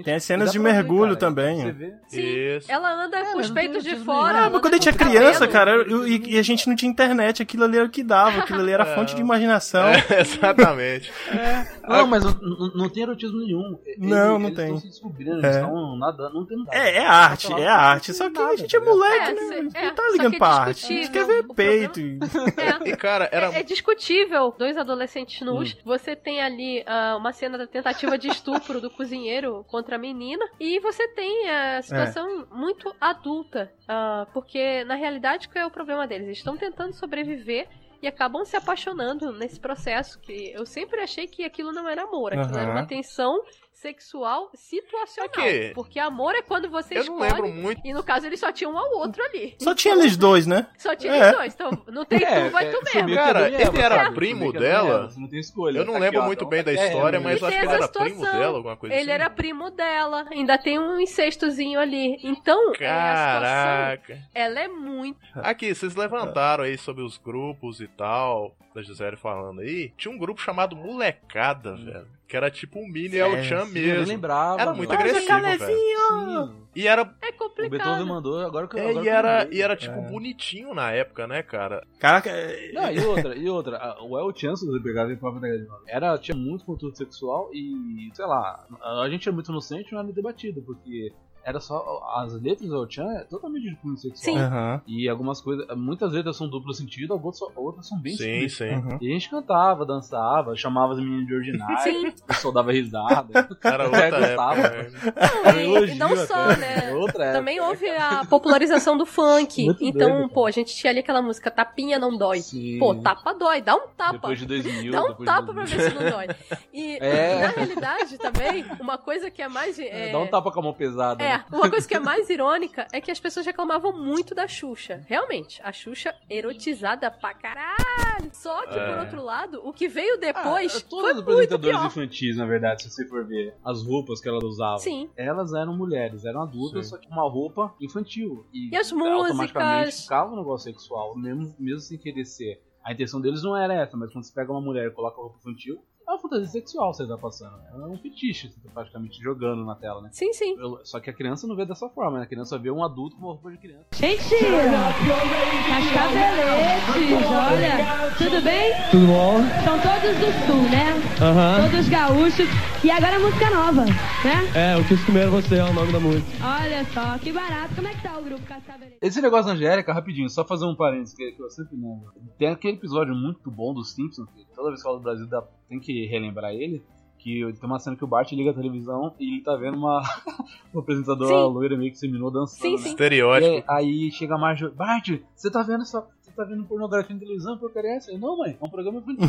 é. Tem as cenas de ver, mergulho cara, também. Você vê. sim. Isso. Ela anda com os peitos de fora. Ah, mas quando a gente é criança, cabelo. cara, eu- e, e a gente não tinha internet, aquilo ali era o que dava, aquilo ali era fonte de imaginação. É, exatamente. Não, mas não, não- tem erotismo nenhum. Eles- Não, não eles tem. estão se descobrindo, É. eles estão nadando, não tem nada. É, é arte, é arte. Só que a gente é moleque, É, né? cê- A gente é, não tá ligando é pra arte. A gente quer ver peito. e- É. E, cara, era. É, é discutível. Dois adolescentes Hum. nus. Você tem ali ah, uma cena da tentativa de estupro do cozinheiro contra a menina. E você tem a situação muito adulta. ah, porque, na realidade, qual é o problema deles? Eles estão tentando sobreviver. E acabam se apaixonando nesse processo. Que eu sempre achei que aquilo não era amor. Aquilo era Aham. uma tensão sexual situacional. É que- Porque amor é quando você Eu não escolhe. lembro muito. E no caso eles só tinham um ao outro ali. Só tinha eles dois, né? Só tinha É. eles dois. Então, não tem tu, vai tu foi mesmo. Cara, ele era sabe? primo dela? Não tem escolha. Eu não Tá lembro muito então bem da tá história, é, mas eu acho que ele era primo dela, alguma coisa Ele assim. era primo dela. Ainda tem um incestozinho ali. Então, é, Caraca. ela é muito. Aqui, vocês levantaram aí sobre os grupos e tal, da Gisele falando aí. Tinha um grupo chamado Molecada, velho. Que era tipo um mini El Chan Sim, eu mesmo. lembrava. Era mano. muito agressivo, velho. E era, É O Beethoven complicado. mandou, agora que eu é, agora e que eu era, e era tipo bonitinho na época, né, cara? Caraca, é- Não, e outra, e outra, o El Chan, se você pegar em própria década de 90, era, tinha muito conteúdo sexual e, sei lá, a gente é muito inocente não era debatido, porque era só, as letras do Chan é totalmente de cunho sexual. Sim. Aham. E algumas coisas, muitas letras são duplo sentido, outras, só- outras são bem Sim, explícitas. sim. Uhum. E a gente cantava, dançava, chamava as meninas de ordinária, Sim. o pessoal dava risada. Era outra época. né? Era E, elogio e não só, né? Outra. Também houve a popularização do funk. Muito então, doido, pô, a gente tinha ali aquela música Tapinha não dói. Sim. Pô, tapa dói, dá um tapa. Depois de 2000, Dá um tapa pra 2000. ver se não dói. E É. na realidade também, uma coisa que é mais. É, Dá um tapa com a mão pesada. É, né? uma coisa que é mais irônica é que as pessoas reclamavam muito da Xuxa. Realmente, a Xuxa erotizada pra caralho. Só que, É. por outro lado, o que veio depois Ah, foi todos os muito apresentadores pior. infantis, na verdade, se você for ver as roupas que elas usavam. Sim. Elas eram mulheres, eram adultas, Sim. só que uma roupa infantil. E, E as automaticamente músicas? ficava um negócio sexual, mesmo, mesmo sem querer ser. A intenção deles não era essa, mas quando você pega uma mulher e coloca roupa infantil, ela fantasia sexual que você tá passando. É um fetiche, você tá praticamente jogando na tela, né? Sim, sim. Eu- Só que a criança não vê dessa forma, né? A criança vê um adulto com uma roupa de criança. Mentira! Cascaveletes, olha. Tudo bem? Tudo bom? São todos do sul, né? Todos gaúchos. E agora a música nova, né? É, eu quis comer você é o nome da música. Olha só, que barato. Como é que tá o grupo Cascaveletes? Esse negócio da Angélica, rapidinho, só fazer um parênteses que, que eu sempre lembro. Tem aquele episódio muito bom dos Simpsons, que toda vez que fala do Brasil dá- tem que relembrar ele. Que tem uma cena que o Bart liga a televisão e ele tá vendo uma, uma apresentadora Sim. loira meio que seminou dançando. Sim, né? sim. E Estereótipo. aí, aí chega a Marjorie, Bart, você tá vendo essa. Tá vendo pornografia na televisão, porcaria é essa? Eu, Não, mãe, é um programa infantil.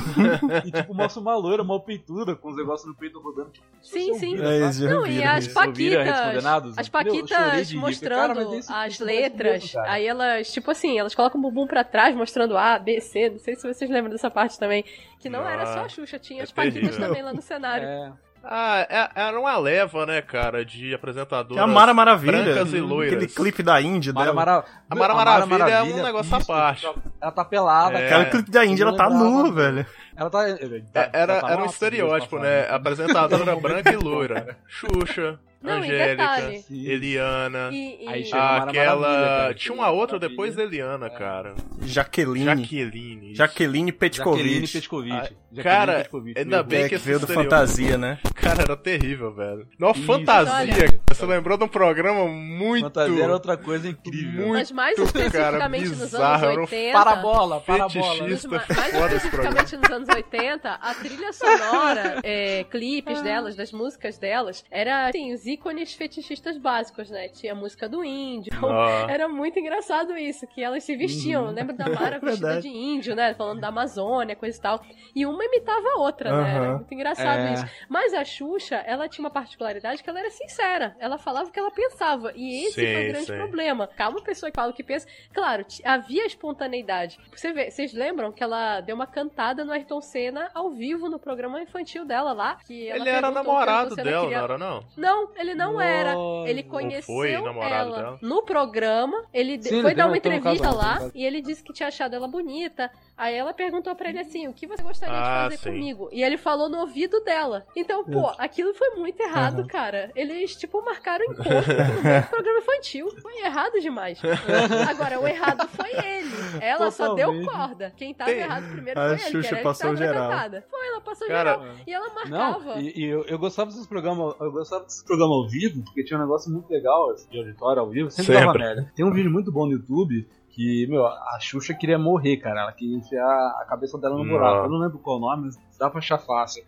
e tipo, mostra uma loira, uma peituda, com os negócios no peito rodando. Tipo, Sim, sim. É, isso já Não, e as paquitas, as paquitas mostrando Cara, as letras, mesmo, aí elas, tipo assim, elas colocam o bumbum pra trás, mostrando A, B, C, não sei se vocês lembram dessa parte também, que não era só a Xuxa, tinha é as paquitas terrível. também lá no cenário. É. Ah, é- era uma leva, né, cara, de apresentadoras É a Mara Maravilha. brancas e loiras. Aquele clipe da Índia Mara dela. Mara... A Mara Maravilha é um negócio à parte. Ela tá pelada, É. cara. Aquele clipe da Índia, ela tá nua, velho. Ela tá. É, tá- Era, tá era um estereótipo, né? Apresentadora branca e loira. Xuxa, Não, Angélica, detalhe. Eliana. E, e- Aquela. cara. Tinha uma outra depois da Eliana, cara. Jaqueline. Jaqueline. isso. Jaqueline Jaqueline Petkovic. Petkovic. Ah, Jaqueline cara, Petkovic, ainda bem É, que que esse veio do fantasia, né? Cara, era terrível, velho. Não, Isso, fantasia. olha. cara. Você lembrou de um programa muito. Fantasia era outra coisa incrível. Muito, mas mais cara, especificamente nos bizarro, anos era um 80. Parabola, parabola. nos mais foda esse especificamente nos anos 80, a trilha sonora, é, clipes delas, das músicas delas, era assim, ícones fetichistas básicos, né? Tinha a música do índio. Ó. Era muito engraçado isso, que elas se vestiam. Lembra da Mara vestida Verdade. de índio, né? Falando da Amazônia, coisa e tal. E uma imitava a outra, né? Era muito engraçado É. isso. Mas a Xuxa, ela tinha uma particularidade que ela era sincera. Ela falava o que ela pensava. E esse Sim, foi o grande sim. problema. Calma, pessoa que fala o que pensa. Claro, havia espontaneidade. Você vê, vocês lembram que ela deu uma cantada no Ayrton Senna ao vivo no programa infantil dela lá? Que Ele era namorado dela, queria- não era não? Não, ele não era. Nossa. Ele Ou conheceu foi namorado ela dela? no programa. Ele Sim, foi ele dar uma entrevista lá e ele disse que tinha achado ela bonita. Aí ela perguntou pra ele assim: o que você gostaria Ah, de fazer sim. comigo? E ele falou no ouvido dela. Então, pô, aquilo foi muito errado, Uhum. cara. Eles, tipo, marcaram encontro no meio do programa infantil. Foi errado demais. Agora, o errado foi ele. Ela só deu Totalmente. corda. Quem tava Tem- errado primeiro A foi ele. Xuxa que era ele que passou geral. cantada. Foi, ela passou Cara, geral. E ela marcava. Não, e, e eu, eu gostava desses programas, eu gostava desses programas ao vivo, porque tinha um negócio muito legal de auditório ao vivo, sempre, dava Sempre. merda. Tem um vídeo muito bom no YouTube que, meu, a Xuxa queria morrer, cara. Ela queria enfiar a cabeça dela no Não. buraco. Eu não lembro qual o nome, mas dá pra achar fácil.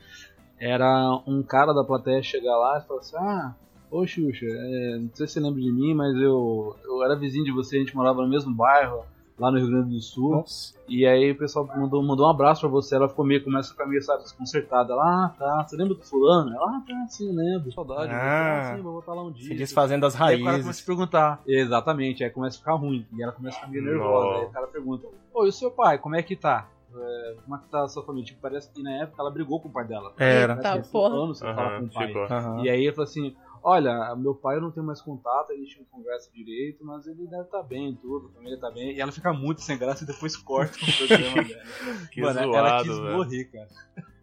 Era um cara da plateia chegar lá e falar assim, ah. Ô Xuxa, é, não sei se você lembra de mim, mas eu, eu era vizinho de você, a gente morava no mesmo bairro, lá no Rio Grande do Sul. Nossa. E aí o pessoal mandou, mandou um abraço pra você, ela ficou meio, começa a ficar meio, sabe, desconcertada. Ela, ah, tá, você lembra do fulano? Ela, ah, tá, sim, lembro. Saudade. Ah, sim, vou voltar lá um dia. Se desfazendo das Aí o cara começa a raízes. se perguntar. Exatamente, aí começa a ficar ruim. E ela começa a ficar meio nervosa. Não. Aí o cara pergunta, ô, e o seu pai, como é que tá? É, como é que tá a sua família? Tipo, parece que na época ela brigou com o pai dela. Era. Ficam porra. anos o pai. Aham. E aí ele falou assim: Olha, meu pai eu não tenho mais contato, a gente não conversa direito, mas ele deve estar bem, tudo, a família tá bem. E ela fica muito sem graça e depois corta o programa dela. Que Mano, ela zoado, quis velho. morrer, cara.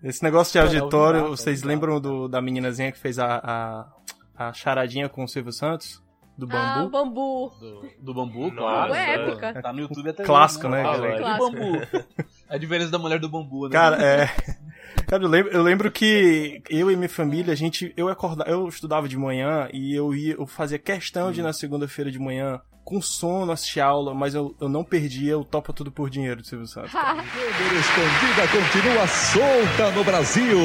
Esse negócio de é auditório, vocês lembram do, da meninazinha que fez a, a, a charadinha com o Silvio Santos? Do Ah, bambu? o bambu. Do, do bambu, Nossa, claro. é épica. Tá no YouTube até Clássico, né, cara? Mulher Clássico. do bambu. A diferença da mulher do bambu, né? Cara, é. Cara, eu lembro, eu lembro que eu e minha família, a gente. Eu, acorda, eu estudava de manhã e eu ia, eu fazia questão de ir na segunda-feira de manhã, com sono, assistir aula, mas eu, eu não perdia o Topa Tudo por Dinheiro do Silvio Santos. Escondida continua solta no Brasil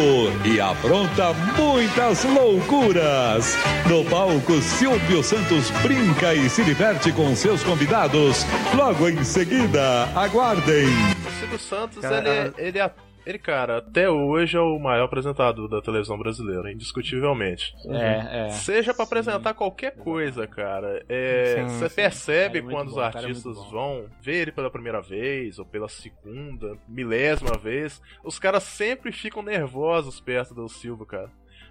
e apronta muitas loucuras. No palco, Silvio Santos brinca e se diverte com seus convidados. Logo em seguida, aguardem. O Silvio Santos, Cara, ele, ele, é- ele, cara, até hoje é o maior apresentador da televisão brasileira, indiscutivelmente. É, é. Seja pra apresentar qualquer coisa, cara. É, Sim, Você sim. percebe Cara, é quando os bom, cara, é artistas vão ver ele pela primeira vez, ou pela segunda, milésima vez, os caras sempre ficam nervosos perto do Silvio, cara.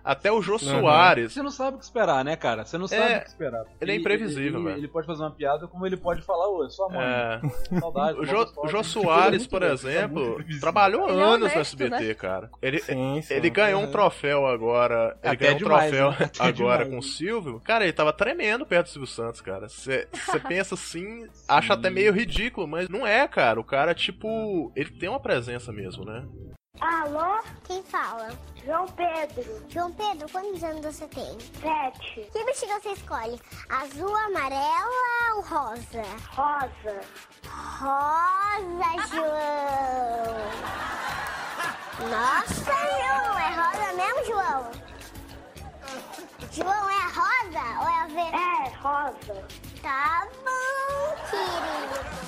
Até o Jô Soares. Você não sabe o que esperar, né, cara? Você não sabe É, o que esperar. ele é imprevisível, ele, velho. ele pode fazer uma piada como ele pode falar, ô, é sua mãe. É. Saudade. O Jô, o Jô ele é Soares, por exemplo, trabalhou Ele é anos no honesto, SBT, né? cara. Ele, Sim, sim. ele ganhou um troféu agora. Ele Até ganhou um demais, troféu né? Agora demais. com o Silvio. Cara, ele tava tremendo perto do Silvio Santos, cara. Você pensa assim, acha até meio ridículo, mas não é, cara. O cara, tipo, ele tem uma presença mesmo, né? Alô? Quem fala? João Pedro. João Pedro, quantos anos você tem? Sete. Que bexiga você escolhe? Azul, amarela ou rosa? Rosa. Rosa, João. Nossa, João, é rosa mesmo, João? João, é rosa ou é verde? É, rosa. Tá bom, querido.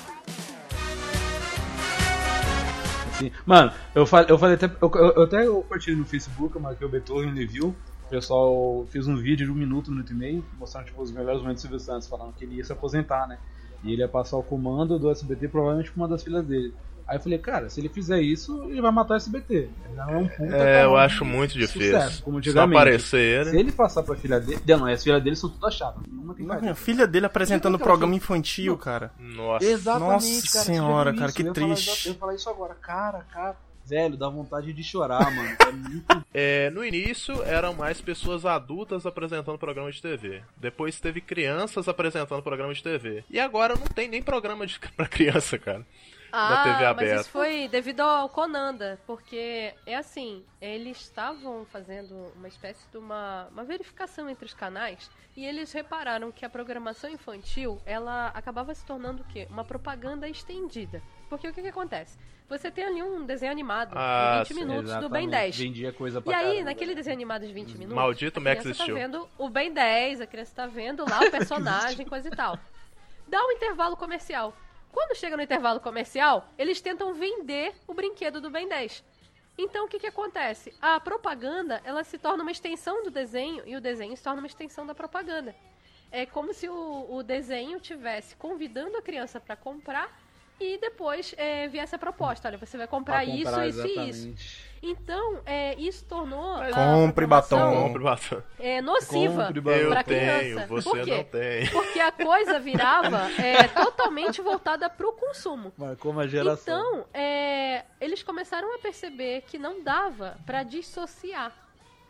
Sim. Mano, eu falei, eu falei até. Eu, eu, eu até compartilhei no Facebook, eu marquei o Beethoven viu. O pessoal fez um vídeo de um minuto, um minuto e meio, mostrando tipo, os melhores momentos do Silvio Santos, falando que ele ia se aposentar, né? E ele ia passar o comando do SBT provavelmente pra uma das filhas dele. Aí eu falei, cara, se ele fizer isso, ele vai matar o SBT. Ele não é um puta É, eu acho muito difícil. Sucesso, como Se aparecer Se ele. passar pra filha dele. Não, as filhas dele são todas chatas. Uma tem Não, filha dele apresentando programa infantil, cara. Nossa. Exatamente, Nossa cara. senhora, cara, que Eu falar triste. exa- Eu ia falar isso agora, cara, cara. Velho, dá vontade de chorar, mano. É muito É, no início eram mais pessoas adultas apresentando programa de TV. Depois teve crianças apresentando programa de TV. E agora não tem nem programa de, pra criança, cara. Ah, TV mas aberta. isso foi devido ao Conanda, porque é assim, eles estavam fazendo uma espécie de uma, uma verificação entre os canais e eles repararam que a programação infantil, ela acabava se tornando o quê? Uma propaganda estendida. Porque o que, que acontece? Você tem ali um desenho animado Ah, de 20 sim, minutos do Ben Exatamente. 10. Vendia coisa pra E aí, caramba. naquele desenho animado de 20 minutos, Maldito a Max criança tá Steel. vendo o Ben 10, a criança tá vendo lá o personagem, coisa e tal. Dá um intervalo comercial. Quando chega no intervalo comercial, eles tentam vender o brinquedo do Ben 10. Então, o que, que acontece? A propaganda, ela se torna uma extensão do desenho e o desenho se torna uma extensão da propaganda. É como se o, o desenho tivesse convidando a criança para comprar e depois é, viesse a proposta. Olha, você vai comprar, Pra isso, comprar, isso e isso. exatamente. Então, é, isso tornou a Compre batom. Compre batom. é, nociva Compre batom. Eu pra tenho, criança. você Por quê? não tem. Porque a coisa virava é, totalmente voltada pro consumo. Marcou uma geração. Então, é, eles começaram a perceber que não dava pra dissociar.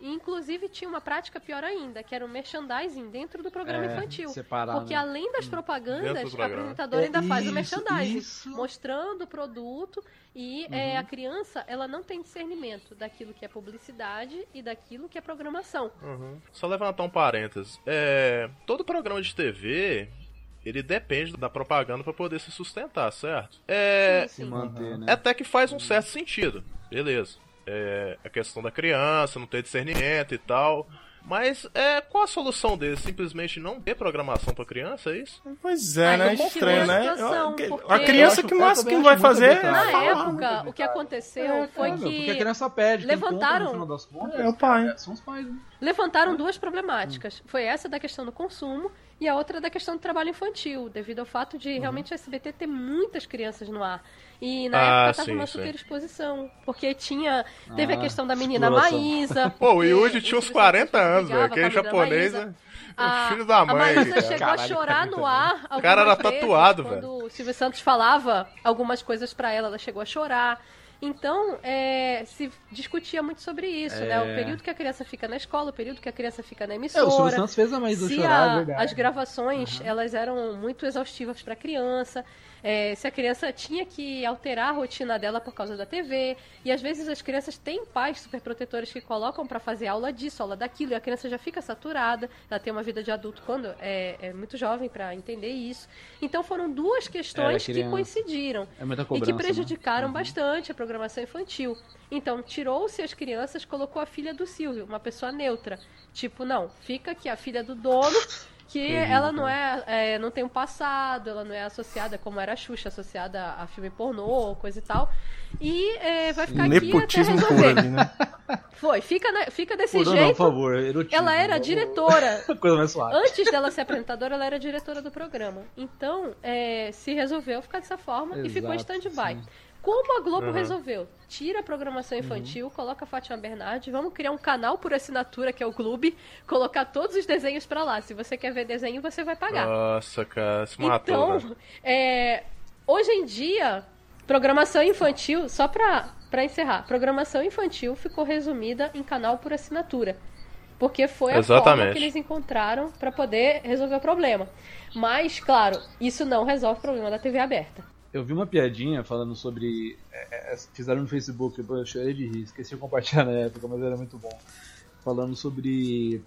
E, inclusive, tinha uma prática pior ainda, que era o merchandising dentro do programa É, infantil. separar, Porque né? além das Dentro propagandas, do o programa. apresentador É, ainda faz o isso, merchandising, isso. mostrando o produto e é, a criança ela não tem discernimento daquilo que é publicidade e daquilo que é programação. Uhum. Só levantar um parênteses. É, todo programa de TV, ele depende da propaganda pra poder se sustentar, certo? É, Se manter, né? até que faz um certo sentido. Beleza. É, a questão da criança, não ter discernimento e tal. Mas é, qual a solução deles? Simplesmente não ter programação pra criança, é isso? Pois é, Ai, né? confio Estranho, né? situação, A criança que mais que também vai fazer arbitrado. Na é falar. época, o que aconteceu É, foi cara, Porque a que criança pede. levantaram- no final das contas, É o pai. é, São os pais, né? levantaram duas problemáticas. Foi essa da questão do consumo e a outra da questão do trabalho infantil, devido ao fato de realmente o SBT ter muitas crianças no ar. E na Ah, época tava sim, uma super exposição, porque tinha teve a Ah, questão da menina exploração. Maísa. Pô, o porque Yuji tinha uns Silvio 40 Santos anos, velho. brigava Aquele com a menina japonês Maísa. é A, o filho da a mãe. Maísa cara. chegou Caralho, a chorar no ar. O cara era tatuado, quando o Silvio Santos falava algumas coisas pra ela, ela chegou a chorar. Então, é, se discutia muito sobre isso, né? O É. período que a criança fica na escola, o período que a criança fica na É, emissora. o Silvio Santos fez a Maísa se chorar, a- é verdade. as gravações elas eram muito exaustivas para a criança, é, se a criança tinha que alterar a rotina dela por causa da TV, e às vezes as crianças têm pais superprotetores que colocam para fazer aula disso, aula daquilo, e a criança já fica saturada, ela tem uma vida de adulto quando é, é muito jovem para entender isso. Então foram duas questões que criança. coincidiram É muita e cobrança, que né? prejudicaram bastante a programação infantil. Então, tirou-se as crianças, colocou a filha do Silvio, uma pessoa neutra. Tipo, não, fica aqui a filha do dono, que ela não é, é, não tem um passado, ela não é associada, como era a Xuxa, associada a filme pornô, coisa e tal. E é, vai ficar aqui até Nepotismo resolver. ali, né? Foi, fica, na- fica desse Por não, jeito. por favor, erotismo. Ela era diretora Coisa mais suave. Antes dela ser apresentadora, ela era diretora do programa. Então, é, se resolveu ficar dessa forma e ficou em Exato, stand-by. Como a Globo Uhum. resolveu? Tira a programação infantil, coloca a Fátima Bernardes, vamos criar um canal por assinatura que é o Clube, colocar todos os desenhos pra lá. Se você quer ver desenho, você vai pagar. Nossa, cara, se matou, Então, velho. é, hoje em dia, programação infantil, só pra, pra encerrar, programação infantil ficou resumida em canal por assinatura. Porque foi a forma Exatamente. que eles encontraram pra poder resolver o problema. Mas, claro, isso não resolve o problema da TV aberta. Eu vi uma piadinha falando sobre. é, é, fizeram no Facebook, eu chorei de rir, esqueci de compartilhar na época, mas era muito bom. Falando sobre.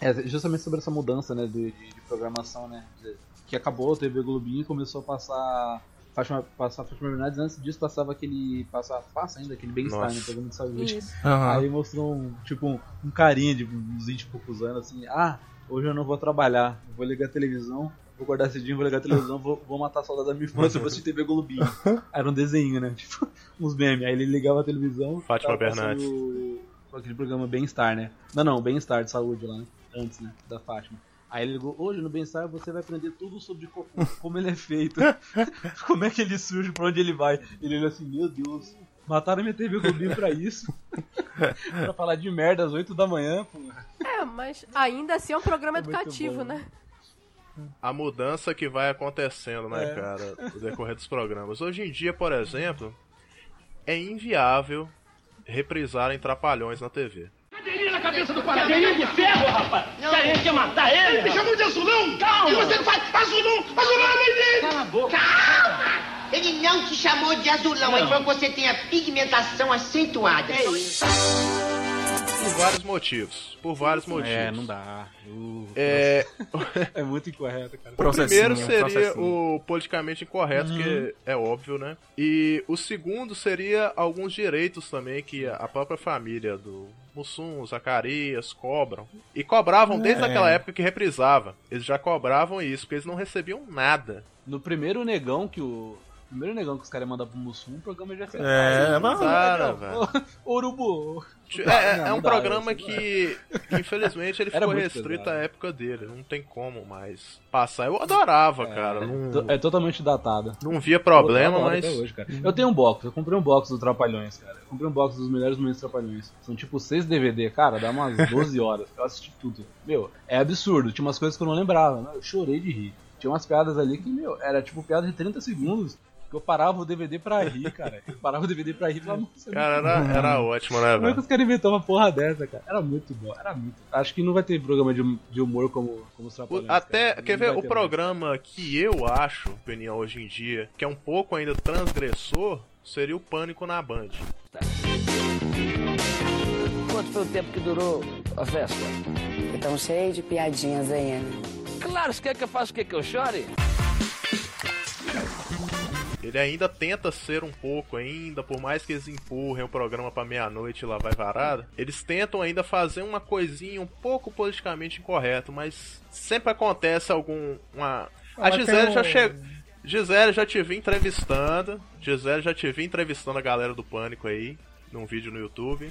é, justamente sobre essa mudança né, de, de- de programação, né? de- Que acabou a TV Globinho e começou a passar. Fátima, passar Fátima Bernardes, antes disso passava aquele. Passa, passa ainda aquele bem-estar, né? Programa de saúde. Isso. Aham. Aí mostrou um, tipo, um, um carinha de uns 20 e poucos anos assim, ah, hoje eu não vou trabalhar, vou ligar a televisão, vou acordar cedinho, vou ligar a televisão, vou, vou matar a saudade da minha infância, vou assistir TV Globinho. Era um desenho, né? Tipo, uns memes. Aí ele ligava a televisão. Fátima Bernardes. Aquele programa Bem-Estar, né? Não, não, Bem-Estar de saúde lá, né? Antes, né? Da Fátima. Aí ele ligou, hoje no Bem-Estar você vai aprender tudo sobre cocô, como ele é feito, como é que ele surge, pra onde ele vai. Ele olhou assim, meu Deus, mataram minha TV Globinho pra isso. pra falar de merda às 8 da manhã, pô. É, mas ainda assim é um programa É educativo, bom. né? A mudança que vai acontecendo, né, É. cara, no decorrer dos programas. Hoje em dia, por exemplo, é inviável reprisarem Trapalhões na TV. Cadeirinha na cabeça do Cadeirinha de ferro, rapaz! Não. Gente quer matar ele! Ele me chamou de azulão! Calma! E você faz azulão! Azulão é dele! Cala a boca! Calma! Ele não te chamou de azulão, ele falou que você tem a pigmentação acentuada. É isso. Por vários motivos. Por vários motivos. É, não dá. Uh, É, é muito incorreto, cara. O primeiro seria processinho. o politicamente incorreto, Uhum. que é óbvio, né? E o segundo seria alguns direitos também que a própria família do Mussum, Zacarias cobram. E cobravam desde É. aquela época que reprisava. Eles já cobravam isso, porque eles não recebiam nada. No primeiro negão que o. Primeiro negão que os caras mandam pro Mussum, o programa já fez. É, mas- Cara, velho. Urubu. É, é- Não, é não um programa isso não que, que, infelizmente ele ficou restrito pesado. à época dele. Não tem como mais passar. Eu adorava, cara. Não, To- É totalmente datado. não via problema, mas. hoje, cara. Eu tenho um box, eu comprei um box do Trapalhões, cara. Eu comprei um box dos melhores momentos dos Trapalhões. São tipo 6 DVD, cara, dá umas 12 horas. Eu assisti tudo. Meu, é absurdo. Tinha umas coisas que eu não lembrava. né? Eu chorei de rir. Tinha umas piadas ali que, meu, era tipo piada de 30 segundos. Que eu parava o DVD pra rir, cara. Eu parava o DVD pra rir e falava, nossa, é Cara, era, bom. era ótimo, né, Como é que velho? os caras inventaram uma porra dessa, cara? Era muito bom, era muito. Acho que não vai ter programa de, de humor como, como os O- Trapalhões. Até, cara. quer Não ver, o programa que eu acho, opinião hoje em dia, que é um pouco ainda transgressor, seria o Pânico na Band. Quanto foi o tempo que durou a festa? Então cheio de piadinhas aí, né? Claro, você quer que eu faça o quê? Que eu chore? Ele ainda tenta ser um pouco ainda, por mais que eles empurrem o programa pra meia-noite e lá vai varada, eles tentam ainda fazer uma coisinha um pouco politicamente incorreto, mas sempre acontece algum uma a Ah, mas Gisele já chegou Gisele já te vi entrevistando, Gisele já te vi entrevistando a galera do Pânico aí, num vídeo no YouTube.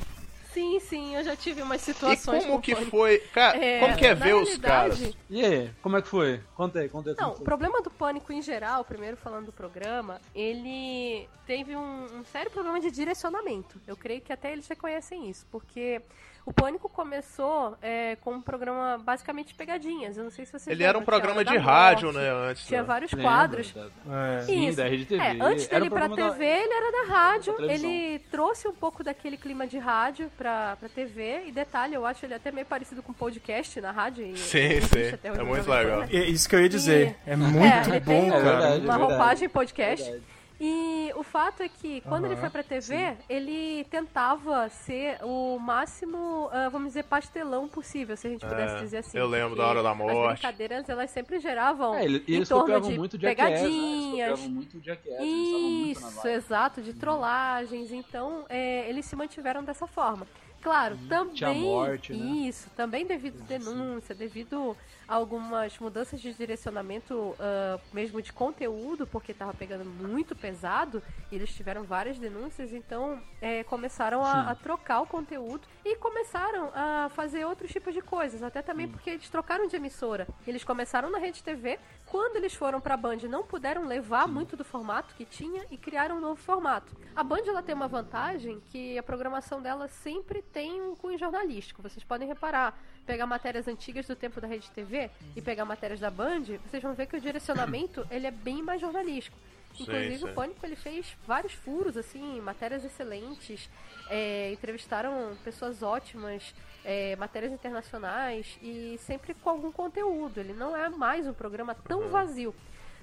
Sim, sim, eu já tive umas E situações como com que pânico. foi, cara, É, como que é ver os caras? E aí, como é que foi? Conta aí, conta aí. como Não, o problema do pânico em geral, primeiro falando do programa, ele teve um, um sério problema de direcionamento. Eu creio que até eles reconhecem isso, porque o pânico começou é, com um programa basicamente de pegadinhas. Eu não sei se vocês Ele era um programa de rádio, Morte, né, antes, Tinha né? vários quadros. É. Sim, da Rede TV. É, antes dele ir pra TV, da- ele era da rádio. da ele trouxe um pouco daquele clima de rádio pra, pra TV. E detalhe, eu acho ele até meio parecido com podcast na rádio. e- Sim, e sim. até É muito legal. né? É isso que eu ia dizer. É, E- muito ele bom, tem cara. uma É verdade. roupagem podcast. E o fato é que quando ele Aham, foi pra TV, ele tentava ser o máximo, ah, vamos dizer, pastelão possível, se a gente É, pudesse dizer assim. eu lembro da Hora da As Morte. brincadeiras, elas sempre geravam É, ele- em eles torno de muito né? Pegadinhas. copiavam muito Jackass, Isso, exato, de trollagens. Então, é, eles se mantiveram dessa forma. Claro, também. tinha morte, né? Isso, também devido à denúncia, devido algumas mudanças de direcionamento, ah, mesmo de conteúdo, porque estava pegando muito pesado, e eles tiveram várias denúncias, então é, começaram Sim. a, a trocar o conteúdo e começaram a fazer outros tipos de coisas, até também porque eles trocaram de emissora. Eles começaram na Rede TV, Quando eles foram pra Band, não puderam levar muito do formato que tinha e criaram um novo formato. A Band ela tem uma vantagem que a programação dela sempre tem um cunho jornalístico. Vocês podem reparar, pegar matérias antigas do tempo da Rede TV e pegar matérias da Band, vocês vão ver que o direcionamento ele é bem mais jornalístico. Sim, Inclusive sim. o Pânico ele fez vários furos, assim, matérias excelentes, é, entrevistaram pessoas ótimas, é, matérias internacionais e sempre com algum conteúdo. Ele não é mais um programa tão Uhum. vazio.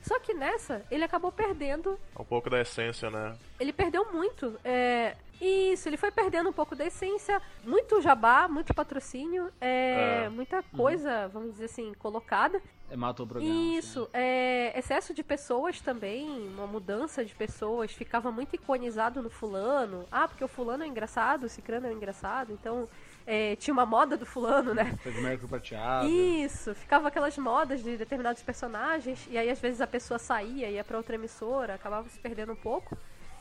Só que nessa, ele acabou perdendo Um pouco da essência, né? ele perdeu muito. É, isso, ele foi perdendo um pouco da essência. Muito jabá, muito patrocínio, é, É. muita coisa, vamos dizer assim, colocada. É, matou o programa. Isso, é, excesso de pessoas também, uma mudança de pessoas, ficava muito iconizado no fulano. Ah, porque o fulano é engraçado, o cicrano é engraçado, então é, tinha uma moda do fulano, né? Prateado. Isso, ficava aquelas modas de determinados personagens, e aí às vezes a pessoa saía, ia pra outra emissora, acabava se perdendo um pouco.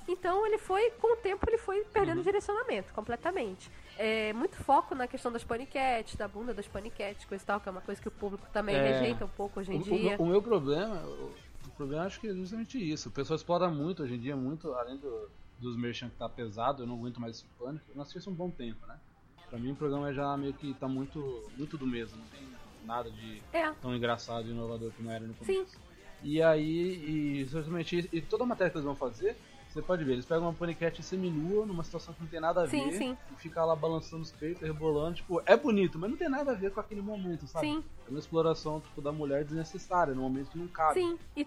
Então ele foi, com o tempo, ele foi perdendo Uhum. direcionamento completamente. É, muito foco na questão das paniquetes, da bunda das paniquetes, coisa e tal, que é uma coisa que o público também É. rejeita um pouco hoje em O- o, dia. meu- o meu problema, o, o problema acho que é justamente isso. O pessoal explora muito hoje em dia, muito, além do, dos merchan que tá pesado, eu não aguento mais esse pânico. Eu não assisto um bom tempo, né? Pra mim o programa já meio que tá muito, muito do mesmo, não tem nada de É. tão engraçado e inovador como era no começo. Sim. E aí, e justamente, e toda a matéria que eles vão fazer, você pode ver, eles pegam uma paniquete seminua numa situação que não tem nada a Sim, ver, sim. e fica lá balançando os peitos, rebolando, tipo, é bonito, mas não tem nada a ver com aquele momento, sabe? Sim. É uma exploração tipo, da mulher desnecessária, no momento que não cabe. Sim, e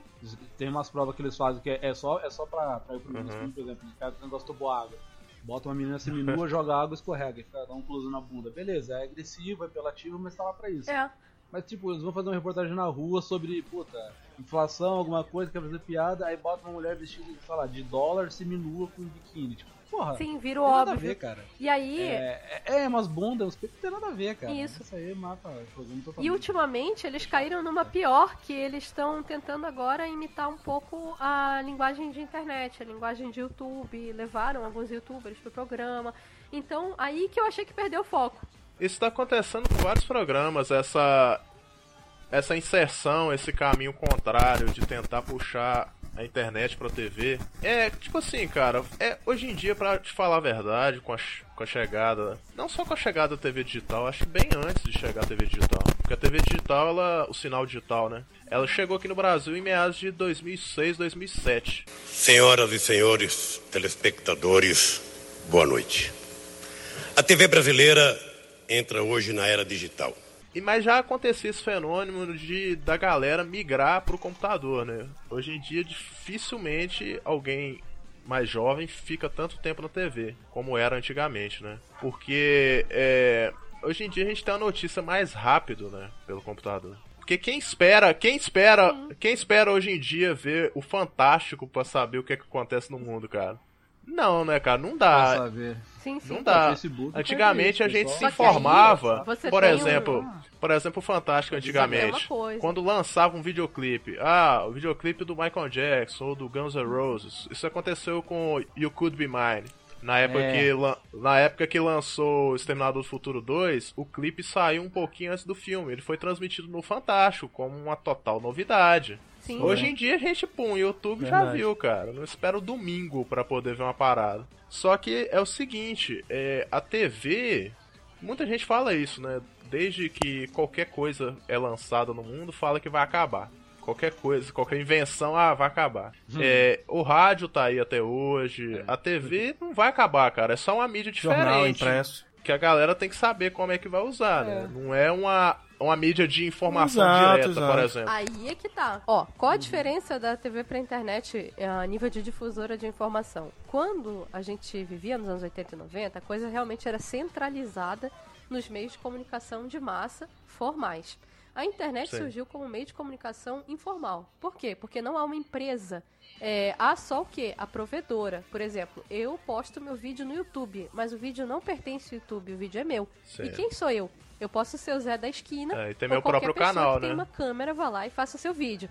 Tem umas provas que eles fazem que é, é só, é só pra, pra ir pro Uhum. uhum. por exemplo, eles pegam o negócio tomou água. Bota uma menina seminua, joga água, escorrega, e fica, dá um close na bunda. Beleza, é agressivo, é apelativo, mas tá lá pra isso. É. Mas tipo, eles vão fazer uma reportagem na rua sobre, puta, inflação, alguma coisa, quer fazer piada, aí bota uma mulher vestida, sei lá, de dólar, seminua com biquíni. Tipo, porra. Sim, não vira tem o nada a óbvio. ver, cara. E aí. É, é, é umas bundas, uns peitos, não tem nada a ver, cara. Isso. Isso aí mata E ultimamente eles caíram numa pior, que eles estão tentando agora imitar um pouco a linguagem de internet, a linguagem de YouTube, levaram alguns youtubers pro programa. Então, aí que eu achei que perdeu o foco. Isso tá acontecendo com vários programas, essa essa inserção, esse caminho contrário de tentar puxar a internet pra TV. É, tipo assim, cara, é hoje em dia pra te falar a verdade, com a, com a chegada, não só com a chegada da TV digital, acho que bem antes de chegar a TV digital. Porque a TV digital, ela, o sinal digital, né? Ela chegou aqui no Brasil em meados de 2006, 2007. Senhoras e senhores telespectadores, boa noite. A TV brasileira entra hoje na era digital. E mas já acontecia esse fenômeno de da galera migrar pro computador, né? Hoje em dia dificilmente alguém mais jovem fica tanto tempo na TV como era antigamente, né? Porque é, hoje em dia a gente tem a notícia mais rápido, né, pelo computador. Porque quem espera, quem espera, quem espera hoje em dia ver o fantástico pra saber o que, é que acontece no mundo, cara? Não, né, cara? Não dá. Pra saber. Sim, sim. Não dá. Facebook Antigamente a gente se pessoal. Informava. você Por exemplo, um- por exemplo, o Fantástico é antigamente. Quando lançava um videoclipe, ah, o videoclipe do Michael Jackson ou do Guns N' Roses. Isso aconteceu com You Could Be Mine. Na época, É. que, na época que lançou o Exterminador do Futuro 2, o clipe saiu um pouquinho antes do filme. Ele foi transmitido no Fantástico, como uma total novidade. Sim. Hoje em dia a gente, pum, o YouTube já Verdade. viu, cara. Não espera o domingo pra poder ver uma parada. Só que é o seguinte, é, a TV, muita gente fala isso, né? Desde que qualquer coisa é lançada no mundo, fala que vai acabar. Qualquer coisa, qualquer invenção, ah, vai acabar. Hum. É, o rádio tá aí até hoje. A TV não vai acabar, cara. É só uma mídia diferente. Jornal impresso. Que a galera tem que saber como é que vai usar, né? Não é uma, uma mídia de informação Exato, direta, exato. por exemplo. Aí é que tá. Ó, qual a diferença da TV pra internet eh, a nível de difusora de informação? Quando a gente vivia nos anos 80 e 90, a coisa realmente era centralizada nos meios de comunicação de massa formais. A internet Sim. surgiu como meio de comunicação informal. Por quê? Porque não há uma empresa. É, há só o quê? A provedora. Por exemplo, eu posto meu vídeo no YouTube, mas o vídeo não pertence ao YouTube, o vídeo é meu. Sim. E quem sou eu? Eu posso ser o Zé da esquina. É, e tem meu qualquer próprio pessoa canal, que tem né? uma câmera, vá lá e faça seu vídeo.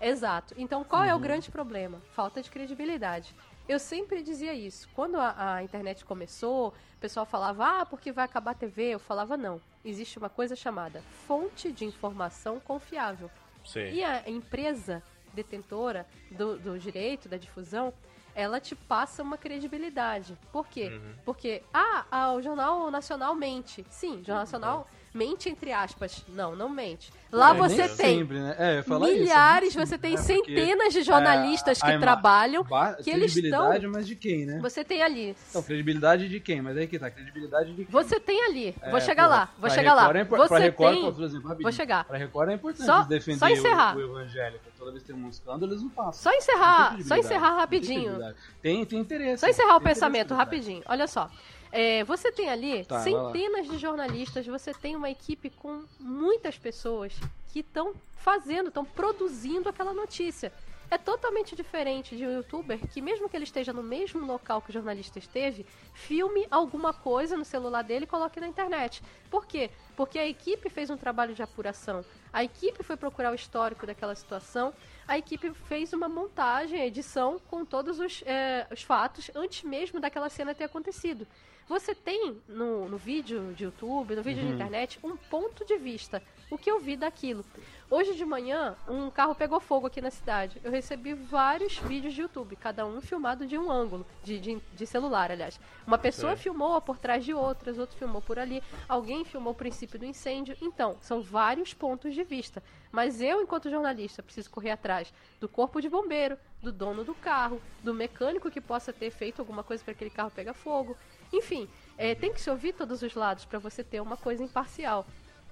Exato. Então, qual é o Uhum. grande problema? Falta de credibilidade. Eu sempre dizia isso. Quando a, a internet começou, o pessoal falava, ah, porque vai acabar a TV. Eu falava, não. Existe uma coisa chamada fonte de informação confiável. Sim. E a empresa detentora do, do direito, da difusão, ela te passa uma credibilidade. Por quê? Uhum. Porque, ah, ah, o Jornal Nacional mente. Sim, o Jornal Nacional mente entre aspas. Não, não mente. Lá É, você tem sempre, né? É, isso, milhares, nem você tem né? Porque, centenas de jornalistas é, que trabalham, ba- que eles estão... Credibilidade, mas de quem, né? Você tem ali. Então, credibilidade de quem? Mas aí que tá, credibilidade de quem? Você tem ali. É, vou chegar porra, lá, vou pra chegar lá. É impor- pra Record, tem. por exemplo, rapidinho. Vou chegar. Pra Record é importante Só- defender só encerrar. O, o evangélico. Toda vez que tem um escândalo, eles não passam. Só encerrar, só encerrar rapidinho. Tem, tem interesse. Só encerrar o pensamento rapidinho. Olha só. É, você tem ali Tá, centenas de jornalistas, você tem uma equipe com muitas pessoas que estão fazendo, estão produzindo aquela notícia. É totalmente diferente de um youtuber que, mesmo que ele esteja no mesmo local que o jornalista esteve, filme alguma coisa no celular dele e coloque na internet. Por quê? Porque a equipe fez um trabalho de apuração. A equipe foi procurar o histórico daquela situação. A equipe fez uma montagem, edição com todos os, eh, os fatos antes mesmo daquela cena ter acontecido. Você tem no, no vídeo de YouTube, no vídeo de Uhum. internet, um ponto de vista. O que eu vi daquilo. Hoje de manhã, um carro pegou fogo aqui na cidade. Eu recebi vários vídeos de YouTube, cada um filmado de um ângulo, de, de, de celular, aliás. Uma pessoa Sim. filmou por trás de outras, outro filmou por ali, alguém filmou o princípio do incêndio. Então, são vários pontos de vista. Mas eu, enquanto jornalista, preciso correr atrás do corpo de bombeiro, do dono do carro, do mecânico que possa ter feito alguma coisa para aquele carro pegar fogo. Enfim, é, tem que se ouvir todos os lados para você ter uma coisa imparcial.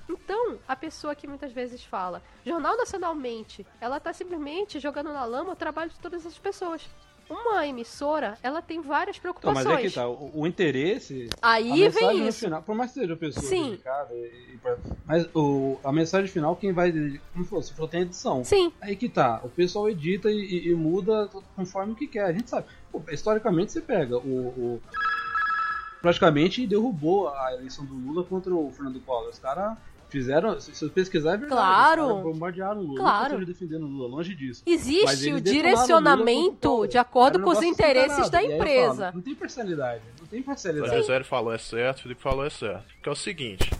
Então, a pessoa que muitas vezes fala, Jornal Nacionalmente, ela tá simplesmente jogando na lama o trabalho de todas essas pessoas. Uma emissora, ela tem várias preocupações. mas é que tá, o, o interesse. Aí a vem isso. Final, por mais que seja pessoa Sim. dedicada, e- e mas o, a mensagem final, quem vai. Como falou, se for tem edição. Sim. Aí que tá, o pessoal edita e, e- e muda conforme o que quer. A gente sabe. Pô, historicamente você pega o. o- praticamente derrubou a eleição do Lula contra o Fernando Collor. Os caras fizeram. Se você pesquisar, é verdade. Claro. Bombardearam o Lula. Claro. Não defendendo o Lula, longe disso. Existe o direcionamento o de acordo com os interesses da empresa. falo, não tem parcialidade. Não tem O parcialidade. Gisele falou é certo, o Felipe falou é certo. Que é o seguinte,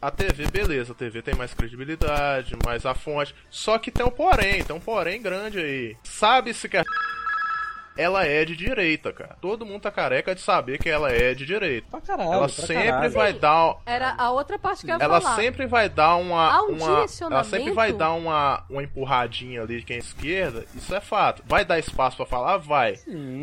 a TV, beleza, a TV tem mais credibilidade, mais a fonte. Só que tem um porém, tem um porém grande aí. Sabe-se que a ela é de direita, cara. Todo mundo tá careca de saber que ela é de direita. caralho, ela pra sempre caralho. vai dar Era a outra parte que eu ia ela falar. sempre vai dar uma, Há um uma ela direcionamento. sempre vai dar uma, uma empurradinha ali de quem é esquerda, isso é fato. Vai dar espaço pra falar, vai.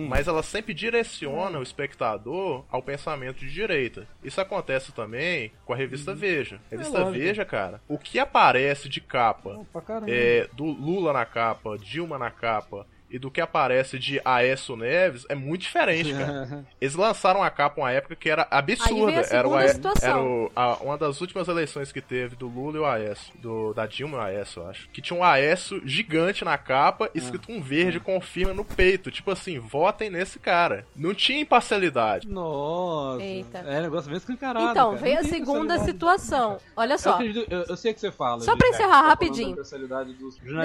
Mas ela sempre direciona o espectador ao pensamento de direita. Isso acontece também com a revista Veja. A revista É. Veja, cara, o que aparece de capa Pra caramba. é, do Lula na capa, Dilma na capa e do que aparece de Aécio Neves é muito diferente, cara. Eles lançaram a capa uma época que era Aí vem absurda. a Era, o Aé- situação. era o- a- uma das últimas eleições que teve do Lula e o Aécio. Do, da Dilma e o Aécio, eu acho. Que tinha um Aécio gigante na capa, escrito um verde, confirma no peito. Tipo assim, votem nesse cara. Não tinha imparcialidade. Nossa. Eita. É negócio bem escancarado. Então, cara. veio Não a segunda situação. Olha Eu, só. acredito- eu, eu sei que você fala. Só pra é, encerrar tá rapidinho. Deixa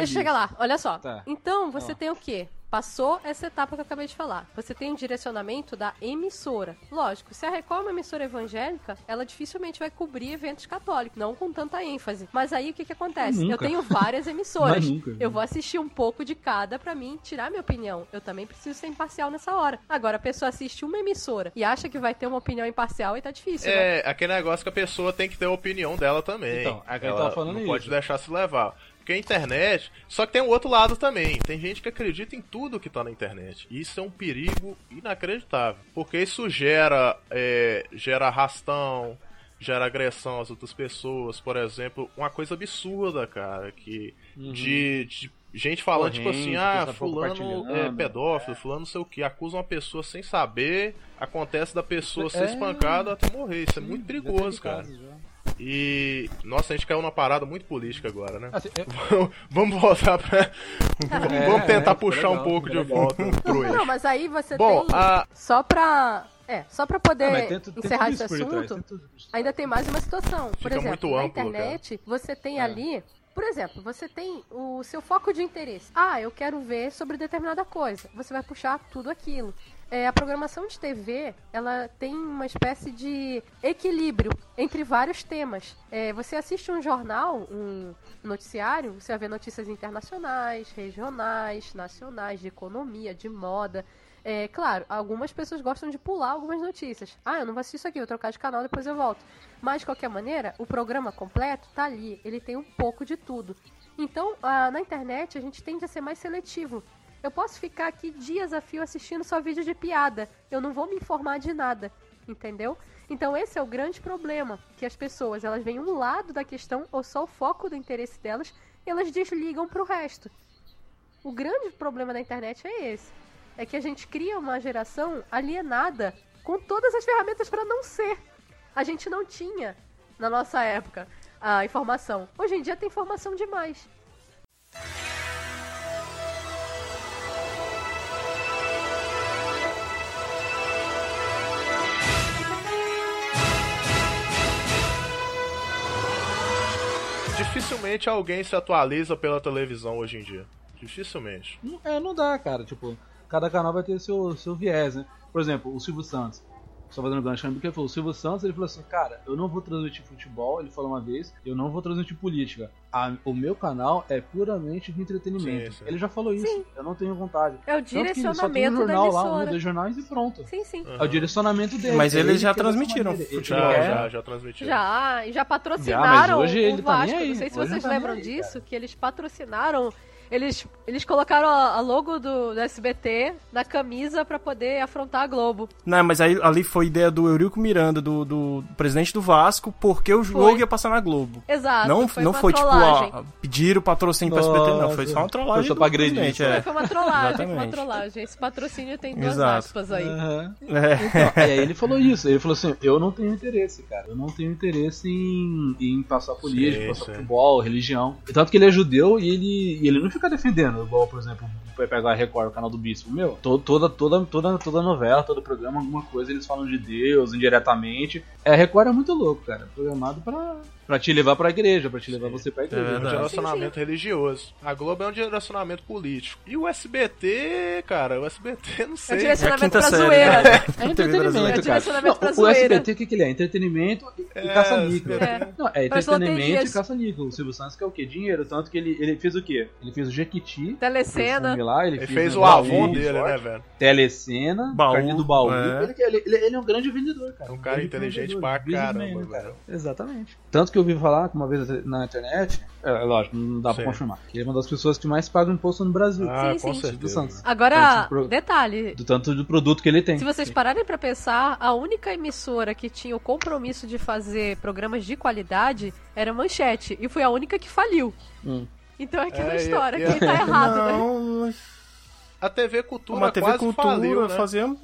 eu chegar lá, olha só. Tá. Então, você Ó. tem o quê? Passou essa etapa que eu acabei de falar. Você tem um direcionamento da emissora. Lógico, se a Record é uma emissora evangélica, ela dificilmente vai cobrir eventos católicos, não com tanta ênfase. Mas aí o que, que acontece? Nunca. Eu tenho várias emissoras. Eu vou assistir um pouco de cada pra mim tirar minha opinião. Eu também preciso ser imparcial nessa hora. Agora, a pessoa assiste uma emissora e acha que vai ter uma opinião imparcial e tá difícil, né? É, aquele negócio que a pessoa tem que ter a opinião dela também. Então, é que eu Ela tava falando não isso. pode deixar se levar. Porque a internet. Só que tem um outro lado também. Tem gente que acredita em tudo que tá na internet. E isso é um perigo inacreditável. Porque isso gera. é, gera arrastão, gera agressão às outras pessoas. Por exemplo, uma coisa absurda, cara. Que. Uhum. De, de gente falando, tipo assim, Corrente, ah, pessoal fulano é pedófilo, fulano não sei o que. Acusa uma pessoa sem saber. Acontece da pessoa ser É. espancada até morrer. Isso é muito perigoso, cara. casos já. E. Nossa, a gente caiu numa parada muito política agora, né? Assim, eu- Vamos- voltar pra. Vamos, É, vamos tentar é, puxar legal, um pouco de volta pro eixo. Não, mas aí você Bom, tem. a- Só pra. É, só pra poder Ah, encerrar esse assunto, ainda tem mais uma situação. Por Fica exemplo, na amplo, internet, você tem É. ali. Por exemplo, você tem o seu foco de interesse. Ah, eu quero ver sobre determinada coisa. Você vai puxar tudo aquilo. É, a programação de TV, ela tem uma espécie de equilíbrio entre vários temas. É, você assiste um jornal, um noticiário, você vai ver notícias internacionais, regionais, nacionais, de economia, de moda. É, claro, algumas pessoas gostam de pular algumas notícias. Ah, eu não vou assistir isso aqui, vou trocar de canal, depois eu volto. Mas, de qualquer maneira, o programa completo tá ali. Ele tem um pouco de tudo. Então, na internet, a gente tende a ser mais seletivo. Eu posso ficar aqui dias a fio assistindo só vídeo de piada. Eu não vou me informar de nada, entendeu? Então esse é o grande problema, que as pessoas, elas veem um lado da questão ou só o foco do interesse delas, e elas desligam pro resto. O grande problema da internet é esse. É que a gente cria uma geração alienada com todas as ferramentas para não ser. A gente não tinha na nossa época a informação. Hoje em dia tem informação demais. Dificilmente alguém se atualiza pela televisão hoje em dia. Dificilmente. É, não dá, cara. Tipo, cada canal vai ter seu, seu viés, né? Por exemplo, o Silvio Santos. Só fazendo gancho, porque ele falou, o Silvio Santos, ele falou assim, cara, eu não vou transmitir futebol, ele falou uma vez, eu não vou transmitir política. A- o meu canal é puramente de entretenimento. Sim, sim. Ele já falou isso, eu não tenho vontade. É o Tanto que só tem um direcionamento da jornal lá, um, dois jornais e pronto. Sim, sim. É o direcionamento dele. Mas eles ele já transmitiram futebol, Já, já. Já, e já Já, patrocinaram mas hoje o ele tá Vasco. aí. Não sei se Hoje vocês tá lembram disso, que eles patrocinaram. Eles, eles colocaram a, logo do, do SBT na camisa pra poder afrontar a Globo. Não, mas aí ali foi ideia do Eurico Miranda, do, do presidente do Vasco, porque o jogo ia passar na Globo. Exato, Não foi não foi tipo, ó, pedir o patrocínio pra SBT, não. Foi só uma trollagem. Foi só do pra agredir, presidente, só. é. Foi uma trollagem, foi uma Exatamente. trollagem. Esse patrocínio tem duas Exato. aspas aí. Aham. É. Então, aí ele falou isso, ele falou assim, eu não tenho interesse, cara, eu não tenho interesse em, em passar política, Sim, passar sim. futebol, religião. Tanto que ele é judeu e ele, e ele não fica defendendo, igual, por exemplo, vai pegar a Record, o canal do Bispo. Meu, to- toda, toda, toda, toda novela, todo programa, alguma coisa, eles falam de Deus indiretamente. É, Record é muito louco, cara, programado pra, pra te levar pra igreja, pra te levar você pra igreja. É um verdade. direcionamento religioso. A Globo é um direcionamento político. E o SBT, cara, o SBT não É sei. o direcionamento quinta pra série, zoeira. né? É TV entretenimento. É cara. direcionamento pra Não, o zoeira. SBT, o que, que ele é? Entretenimento e, É, caça-níquel. É. Não, é entretenimento e caça-níquel. O Silvio Santos quer o quê? Dinheiro. Tanto que ele, ele fez o quê? Ele fez o Jequiti. Telecena. fez Lá, ele, Ele fez, fez o baú, dele, né, velho? Telecena, Baú, do Baú. é. Ele, ele, ele- é um grande vendedor, cara. Um cara inteligente vendedor, pra caramba, né, cara? velho. Exatamente. Tanto que eu ouvi falar uma vez na internet, é, é lógico, não dá pra Sim. confirmar, que ele é uma das pessoas que mais paga imposto no Brasil. Ah, Sim, com sim. Certeza. Santos. Agora, Tanto detalhe. Do tanto do produto que ele tem. Se vocês pararem pra pensar, a única emissora que tinha o compromisso de fazer programas de qualidade era a Manchete. E foi a única que faliu. Hum. Então é aquela É, e- história, e- quem tá errado, né? Não, A TV Cultura uma TV Cultura faliu, né? fazia...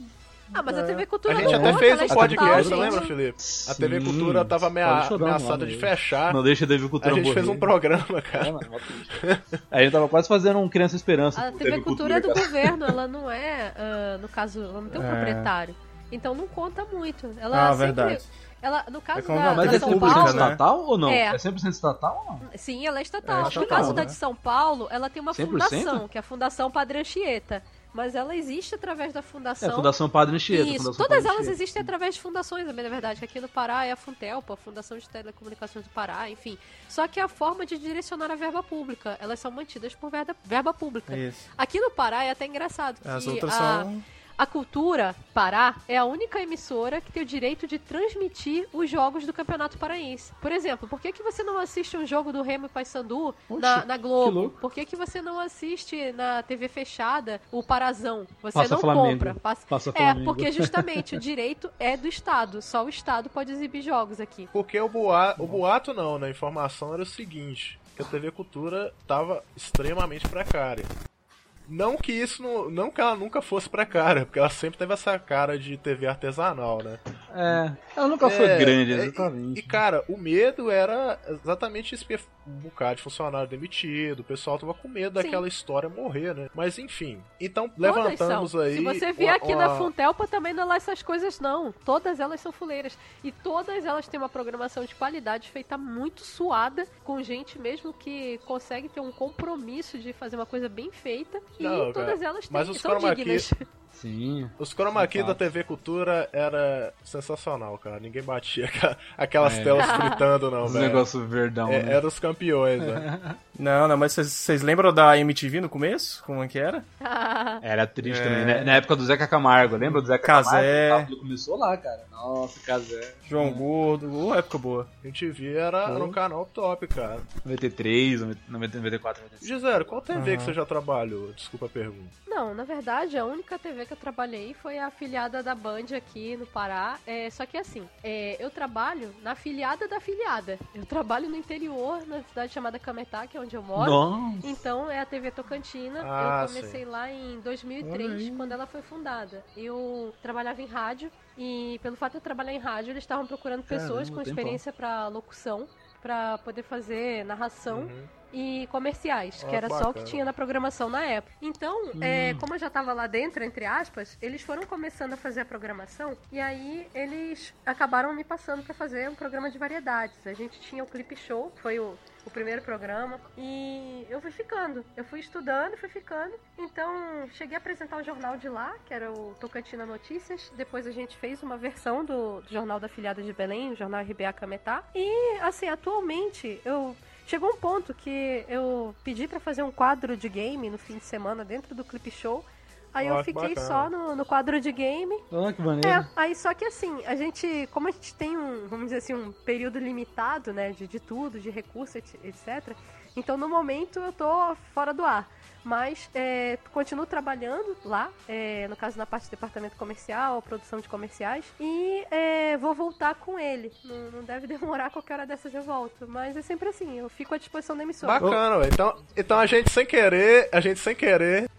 Ah, mas a TV A Cultura gente não até conta, fez ela é um podcast, estatal, lembra, gente. Felipe? A TV Sim, Cultura tava amea- ameaçada de fechar. Não deixa a TV A Cultura gente fez morrer. um programa, É, cara. mó triste. A gente tava quase fazendo um Criança Esperança. A com TV Cultura é do cara. governo, ela não é, ah, no caso, ela não tem um É. proprietário. Então não conta muito. Ela Ah, sempre, verdade. Ela, no caso É como- da, Mas da é São 100% pública, Paulo, né? estatal ou não? É. É 100% estatal ou não? sim, ela é estatal. É no estatal, caso da né? de São Paulo, ela tem uma 100%? fundação, que é a Fundação Padre Anchieta. Mas ela existe através da fundação. É, Fundação Padre Anchieta. Isso, Fundação todas Padre elas Anchieta. existem através de fundações, também, na verdade. que Aqui no Pará é a Funtelpa, a Fundação de Telecomunicações do Pará, enfim. Só que é a forma de direcionar a verba pública. Elas são mantidas por verba, verba pública. Isso. Aqui no Pará é até engraçado. As que outras a, são... a Cultura Pará é a única emissora que tem o direito de transmitir os jogos do Campeonato Paraense. Por exemplo, por que, que você não assiste um jogo do Remo e Paysandu na, na Globo? Por que, que você não assiste na TV fechada o Parazão? Você Passa não Flamengo. compra. Passa... Passa É, Flamengo. porque justamente o direito é do Estado. Só o Estado pode exibir jogos aqui. Porque o boato, o boato não, né? A informação era o seguinte, que a TV Cultura tava extremamente precária. Não que isso não, não que ela nunca fosse precária, porque ela sempre teve essa cara de TV artesanal, né? É, ela nunca foi É, grande, é, exatamente. E, cara, o medo era exatamente porque um bocado de funcionário demitido, o pessoal tava com medo Sim. daquela história morrer, né? Mas enfim, então Todas levantamos são. aí... Se você vier aqui uma- na Funtelpa, também não é lá essas coisas, não. Todas elas são fuleiras. E todas elas têm uma programação de qualidade feita muito suada, com gente mesmo que consegue ter um compromisso de fazer uma coisa bem feita. E Não, todas cara, elas têm, mas os são key- dignas. Sim. Os chroma key da TV Cultura era sensacional, cara. Ninguém batia aquelas É. telas fritando, não, Os velho. negócios verdão, É, né? Era os campeões, né? Não, não, mas vocês- lembram da MTV no começo? Como é que era? Era triste É. também, né? Na época do Zeca Camargo, lembra do Zeca Casé. Camargo? Ele começou lá, cara. Nossa, Casé. João Gordo, ô, época boa. MTV era, era um canal top, cara. 93, 94, 95. Gisele, qual TV que você já trabalhou? Desculpa a pergunta. Não, na verdade, a única TV que eu trabalhei foi a afiliada da Band aqui no Pará. É, só que assim, é, eu trabalho na afiliada da afiliada. Eu trabalho no interior, na cidade chamada Cametá, que é onde eu moro. Nossa. Então é a TV Tocantina. Ah, eu comecei lá em Olha 2003, aí. quando ela foi fundada. Eu trabalhava em rádio e pelo fato de eu trabalhar em rádio, eles estavam procurando pessoas Caramba, com experiência pra locução, pra poder fazer narração Uhum. E comerciais, Ah, que era só o que bacana. tinha na programação na época. Então, Hum. é, como eu já tava lá dentro, entre aspas, eles foram começando a fazer a programação e aí eles acabaram me passando pra fazer um programa de variedades. A gente tinha o Clip Show, que foi o, o primeiro programa, e eu fui ficando. Eu fui estudando, fui ficando. Então, cheguei a apresentar o jornal de lá, que era o Tocantina Notícias. Depois a gente fez uma versão do, do Jornal da Filhada de Belém, o Jornal RBA Cametá. E, assim, atualmente eu Chegou um ponto que eu pedi pra fazer um quadro de game no fim de semana dentro do Clip Show. Aí eu que fiquei bacana. só no, no quadro de game. Ah, que maneiro. É, aí só que assim, a gente, como a gente tem um, vamos dizer assim, um período limitado, né, de, de tudo, de recurso, et- etc. Então no momento eu tô fora do ar. Mas é, continuo trabalhando lá, é, no caso na parte do departamento comercial, produção de comerciais, e é, vou voltar com ele. Não, não deve demorar, qualquer hora dessas eu volto. Mas é sempre assim, eu fico à disposição da emissora. Bacana, ué. então, então a gente sem querer, a gente sem querer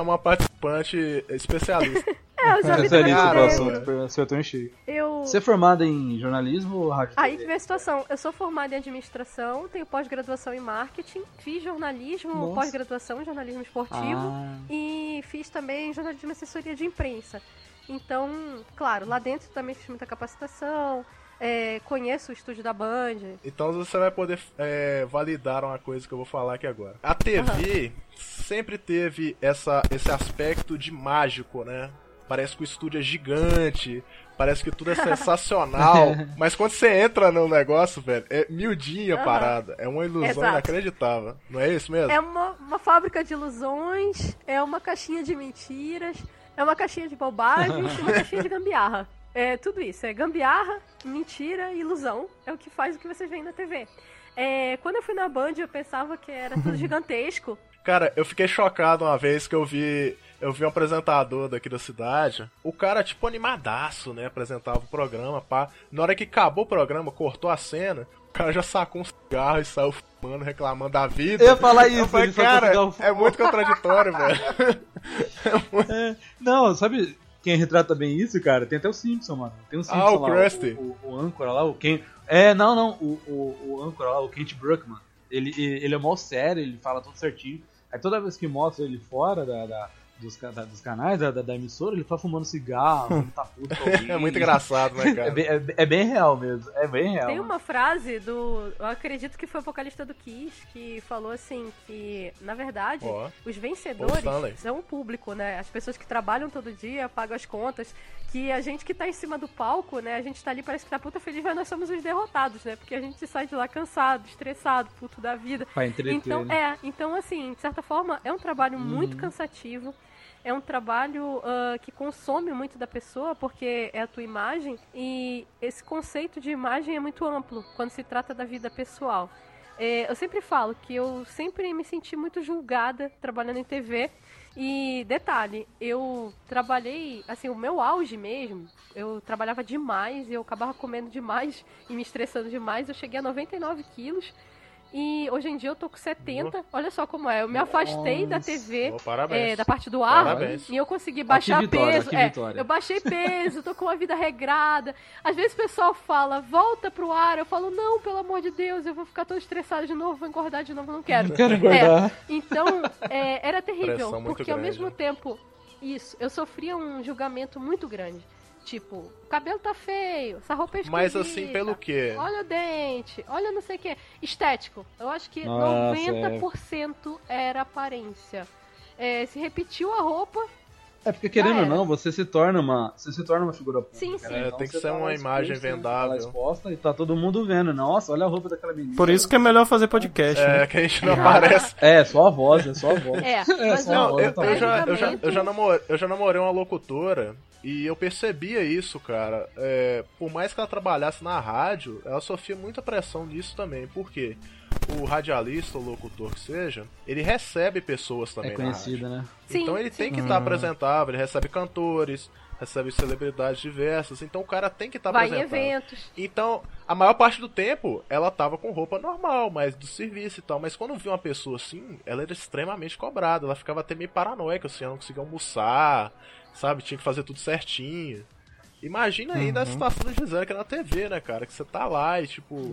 uma participante especialista. É, eu já vi também. assunto, acertou em cheio. Eu... Você é formada em jornalismo ou rádio? Aí que vem a situação. Eu sou formada em administração, tenho pós-graduação em marketing, fiz jornalismo, pós-graduação em jornalismo esportivo Ah. e fiz também jornalismo e assessoria de imprensa. Então, claro, lá dentro também fiz muita capacitação, é, conheço o estúdio da Band. Então você vai poder é, validar uma coisa que eu vou falar aqui agora. A TV sempre teve essa, esse aspecto de mágico, né? Parece que o estúdio é gigante, parece que tudo é sensacional. mas quando você entra no negócio, velho, é miudinha a Aham. parada. É uma ilusão Exato. inacreditável. Não é isso mesmo? É uma, uma fábrica de ilusões, é uma caixinha de mentiras, é uma caixinha de bobagens e uma caixinha de gambiarra. É tudo isso, é gambiarra, mentira e ilusão. É o que faz o que vocês veem na TV. É, quando eu fui na Band, eu pensava que era tudo gigantesco. Cara, eu fiquei chocado uma vez que eu vi. Eu vi um apresentador daqui da cidade. O cara, tipo, animadaço, né? Apresentava o programa, pá. Na hora que acabou o programa, cortou a cena, o cara já sacou um cigarro e saiu fumando, reclamando da vida. Eu ia falar Eu isso, falei, ele sacou cara, é muito contraditório, velho. É, não, sabe quem retrata bem isso, cara? Tem até o Simpson, mano. Tem o Simpson Ah, o lá, Krusty. O, o, o âncora lá, o Ken... É, não, não, o, o, o âncora lá, o Kent Brookman. Ele, ele ele é mó sério, ele fala tudo certinho. Aí toda vez que mostra ele fora da, da- dos, da- dos canais, da, da, emissora, ele tá fumando cigarro, ele tá puto com alguém. É muito engraçado, né, cara? É bem, é, é bem real mesmo, é bem real. Tem uma frase do. Eu acredito que foi o vocalista do Kiss que falou assim: que, na verdade, Ó, os vencedores Stanley. são o público, né? As pessoas que trabalham todo dia, pagam as contas. Que a gente que tá em cima do palco, né? A gente tá ali, parece que tá puta feliz, mas nós somos os derrotados, né? Porque a gente sai de lá cansado, estressado, puto da vida. Pra entreter, Então, né? é, então assim, de certa forma, é um trabalho muito Uhum. cansativo. É um trabalho ah, que consome muito da pessoa, porque é a tua imagem, e esse conceito de imagem é muito amplo quando se trata da vida pessoal. É, eu sempre falo que eu sempre me senti muito julgada trabalhando em TV. E detalhe, eu trabalhei, assim, o meu auge mesmo, eu trabalhava demais, eu acabava comendo demais e me estressando demais. Eu cheguei a 99 quilos. E hoje em dia eu tô com 70. Olha só como é. Eu me afastei da Nossa. TV, Ô, parabéns. é, da parte do ar, Parabéns. e eu consegui baixar vitória, peso. É, eu baixei peso, tô com uma vida regrada. Às vezes o pessoal fala, volta pro ar. Eu falo, não, pelo amor de Deus, eu vou ficar todo estressado de novo, vou engordar de novo, não quero. Não quero engordar. É, então, é, era terrível, Pressão porque ao mesmo né? tempo, isso, eu sofria um julgamento muito grande. Tipo, o cabelo tá feio, essa roupa é Mas esquisita, assim, pelo quê? Olha o dente, olha não sei o que. Estético. Eu acho que Nossa, 90% era aparência. É, se repetiu a roupa, É porque querendo Já ou não, você se torna uma, você se torna uma figura pública. Sim, né? sim. É, Então tem que ser tá uma imagem vendável. Tá lá exposta e tá todo mundo vendo. Nossa, olha a roupa daquela menina. Por isso que é melhor fazer podcast. É, né? que a gente não aparece. É, só a voz, é só a voz. É, É, mas só a Não, voz, eu, tá eu já, eu, já, eu, já namorei, eu já namorei uma locutora e eu percebia isso, cara. É, por mais que ela trabalhasse na rádio, ela sofria muita pressão nisso também. Por quê? O radialista ou locutor que seja, ele recebe pessoas também É na rádio. conhecida, né? Sim, então ele tem sim, que sim. estar apresentável, ele recebe cantores, recebe celebridades diversas, então o cara tem que estar vai em apresentável. eventos. Então, a maior parte do tempo, ela tava com roupa normal, mas do serviço e tal. Mas quando viu uma pessoa assim, ela era extremamente cobrada. Ela ficava até meio paranoica, assim, ela não conseguia almoçar, sabe? Tinha que fazer tudo certinho. Imagina ainda a Uhum. situação da Gisele que é na TV, né, cara? Que você tá lá e, tipo...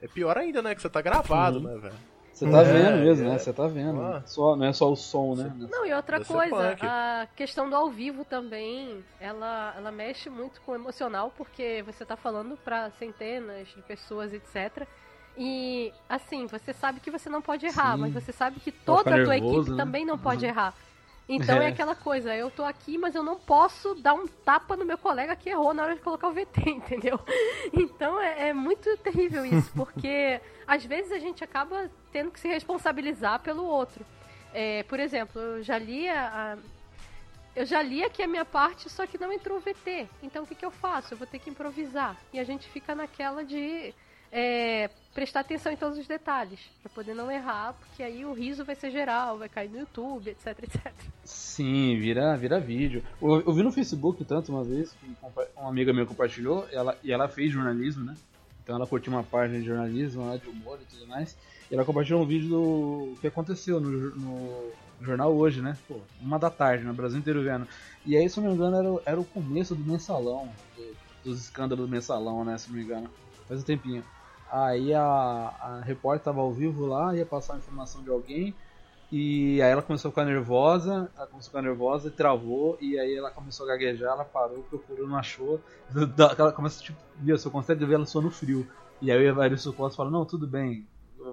É pior ainda, né? Que você tá gravado, Uhum. né, velho? Você tá É, vendo mesmo, é. né? Você tá vendo. Ah. Só, não é só o som, né? Não, e outra Deve coisa, a questão do ao vivo também, ela, ela mexe muito com o emocional, porque você tá falando pra centenas de pessoas, etc. E, assim, você sabe que você não pode errar, Sim. mas você sabe que Pode toda a tua nervoso, equipe né? também não pode Uhum. errar. Então é. É. aquela coisa, eu tô aqui, mas eu não posso dar um tapa no meu colega que errou na hora de colocar o VT, entendeu? Então é, é muito terrível isso, porque às vezes a gente acaba tendo que se responsabilizar pelo outro. É, por exemplo, eu já li a, eu já li aqui a minha parte, só que não entrou o VT. Então o que, que eu faço? Eu vou ter que improvisar. E a gente fica naquela de é, prestar atenção em todos os detalhes, pra poder não errar, porque aí o riso vai ser geral, vai cair no YouTube, etc, etc. Sim, vira, vira vídeo. Eu, eu vi no Facebook tanto uma vez, que uma amiga minha compartilhou, ela, e ela fez jornalismo, né? Então ela curtiu uma página de jornalismo lá, de humor e tudo mais. E ela compartilhou um vídeo do que aconteceu no, no jornal hoje, né? Pô, uma da tarde, no Brasil inteiro vendo. E aí, se não me engano, era, o- era o começo do mensalão, do- dos escândalos do mensalão, né? Se não me engano. Faz um tempinho. Aí a, a repórter tava ao vivo lá, ia passar a informação de alguém. E aí ela começou a ficar nervosa, ela começou a ficar nervosa e travou, e aí ela começou a gaguejar, ela parou, procurou, não achou. Ela começa, tipo, viu, você consegue ver ela suando frio. E aí o Evaristo Costa fala, não, tudo bem,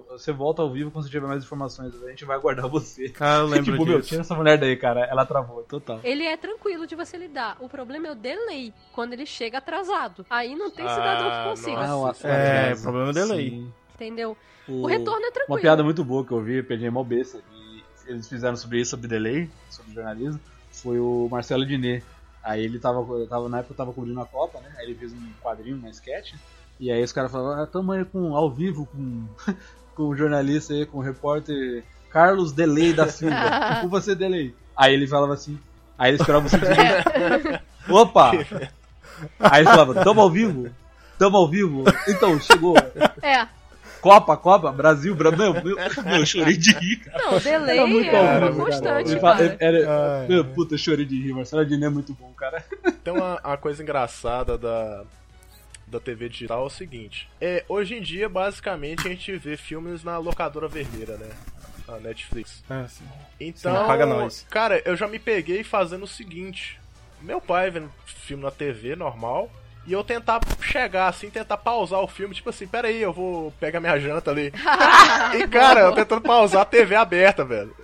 você volta ao vivo quando você tiver mais informações, a gente vai aguardar você. Cara, eu lembro tipo, meu, disso. tira essa mulher daí, cara, ela travou, total. Ele é tranquilo de você lidar. O problema é o delay, quando ele chega atrasado. Aí não tem cidadão Ah, que consiga. nossa. É, Aliás, problema é delay. sim. Entendeu? O- O retorno é tranquilo. Uma piada muito boa que eu vi, peguei mó besta, e eles fizeram sobre isso, sobre delay, sobre jornalismo, foi o Marcelo Diné. Aí ele tava, tava, na época eu tava cobrindo a Copa, né? Aí ele fez um quadrinho, uma sketch, e aí os caras falaram, ah, tamo aí com, ao vivo com, com o jornalista aí, com o repórter Carlos Delay da Silva. com você, Delay. Aí ele falava assim, aí ele esperava você dizer, opa! Aí ele falava, tamo ao vivo? Tamo ao vivo? Então, chegou. É. Copa, Copa, Brasil, Brasil. Meu, meu, meu, eu chorei de rir, cara. Não, delay Era muito é ao uma vivo, constante, fala- cara. era- Ai, meu, puta, eu chorei de rir, Marcelo Adnet é muito bom, cara. Tem uma, uma coisa engraçada da, da TV digital é o seguinte. É, hoje em dia, basicamente, a gente vê filmes na locadora vermelha, né? Na Netflix. É, sim. Então, Sim, paga nós. cara, eu já me peguei fazendo o seguinte. Meu pai vendo filme na TV, normal. E eu tentar chegar assim, tentar pausar o filme, tipo assim, pera aí, eu vou pegar minha janta ali. e cara, eu tentando pausar a TV aberta, velho.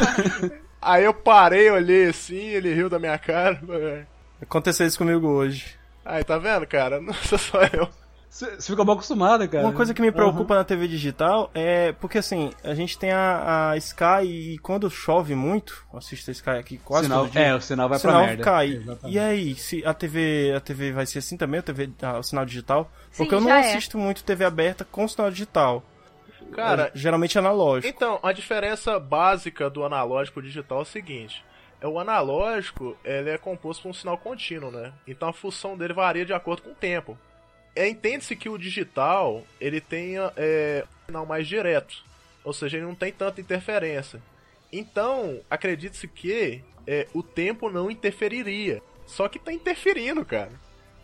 aí eu parei, olhei assim, ele riu da minha cara. Aconteceu isso comigo hoje. Aí, tá vendo, cara? Não sou só eu. Você fica mal acostumado, cara. Uma coisa que me preocupa na TV digital é porque assim, a gente tem a, a Sky e quando chove muito, eu assisto a Sky aqui quase Sinal- todo dia. é, o sinal vai o pra sinal merda. cai. Exatamente. E aí, se a TV, a TV vai ser assim também, a TV, ah, o sinal digital? Porque Sim, eu não é. assisto muito TV aberta com sinal digital. Cara, É, geralmente analógico. Então, a diferença básica do analógico pro digital é o seguinte. É o analógico, ele é composto por um sinal contínuo, né? Então a função dele varia de acordo com o tempo. É, Entende-se que o digital, ele tenha é, um sinal mais direto. Ou seja, ele não tem tanta interferência. Então, acredite-se que é, o tempo não interferiria. Só que tá interferindo, cara.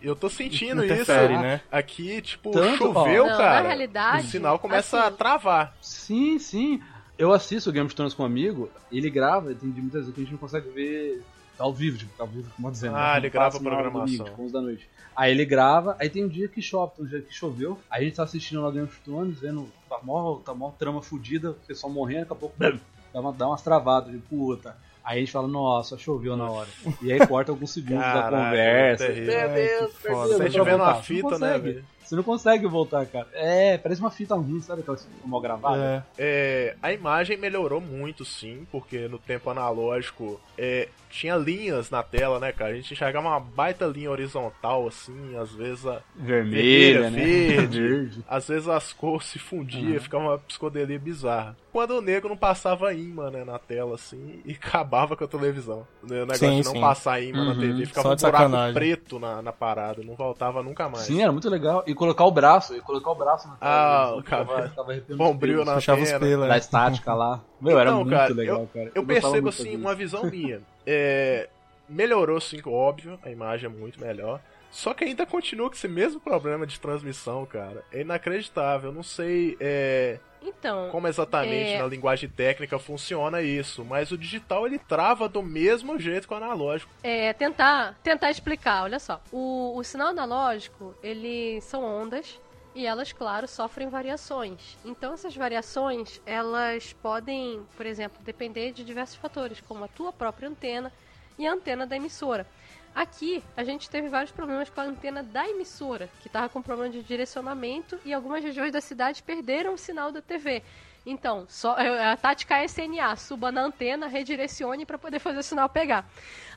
Eu tô sentindo Interfere, isso. né? Aqui, tipo, Tanto, choveu, ó. Não, cara. na realidade, o sinal começa assim, a travar. Sim, sim. Eu assisto Game of Thrones com um amigo, ele grava, tem de muitas vezes que a gente não consegue ver ao vivo, tipo, ao vivo, como dizendo. Ah, né? ele Não grava a programação. domingo, tipo, 11 da noite. Aí ele grava, aí tem um dia que chove, tem um dia que choveu, aí a gente tá assistindo lá Game of Thrones, vendo, tá mó, tá mó trama fudida, o pessoal morrendo, daqui a pouco, dá, uma, dá umas travadas, de puta. Aí a gente fala, nossa, choveu na hora. E aí corta alguns segundos da Caralho, conversa. terrível. Meu Deus, perdeu, Você pra vendo uma voltar. fita, né, velho? Você não consegue voltar, cara. É, parece uma fita ruim, sabe aquela fita mal gravada? É, a imagem melhorou muito, sim, porque no tempo analógico é, tinha linhas na tela, né, cara? A gente enxergava uma baita linha horizontal, assim, às vezes a Vermelha, né? verde, Verde. às vezes as cores se fundiam, Uhum. ficava uma psicodelia bizarra. Quando o nego não passava imã, né, na tela, assim, e acabava com a televisão. O negócio Sim, de não sim. passar imã na Uhum. TV, ficava um buraco sacanagem. preto na, na parada, não voltava nunca mais. Sim, era muito legal. E colocar o braço, e colocar o braço na tela. Ah, né? cara, arrepiando bombril os na pelos. Puxava os pelos, Da é. estática lá. Meu, era Então, muito cara, legal, eu, cara. Eu gostava percebo assim, uma visão minha. É, melhorou sim, óbvio, a imagem é muito melhor. Só que ainda continua com esse mesmo problema de transmissão, cara. É inacreditável. Eu não sei é, Então. como exatamente é, na linguagem técnica funciona isso, mas o digital ele trava do mesmo jeito que o analógico. É, tentar, tentar explicar, olha só. O, o sinal analógico, ele são ondas e elas, claro, sofrem variações. Então essas variações, elas podem, por exemplo, depender de diversos fatores, como a tua própria antena e a antena da emissora. Aqui, a gente teve vários problemas com a antena da emissora, que estava com problema de direcionamento e algumas regiões da cidade perderam o sinal da TV. Então, só a tática é SNA, suba na antena, redirecione para poder fazer o sinal pegar.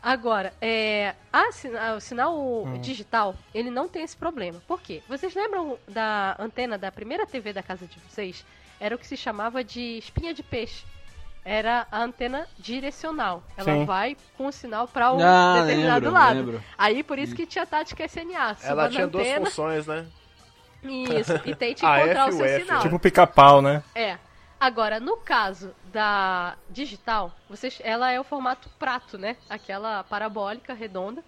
Agora, é, a o sinal digital, ele não tem esse problema. Por quê? Vocês lembram da antena da primeira TV da casa de vocês? Era o que se chamava de espinha de peixe. Era a antena direcional. Ela Sim. vai com o sinal para um Ah, determinado lembro, lado. lembro. Aí por isso que tinha a tática SNA. Ela tinha duas funções, né? Isso, e tente A encontrar o seu F, sinal. Tipo pica-pau, né? É. Agora, no caso da digital, vocês, ela é o formato prato, né? Aquela parabólica redonda,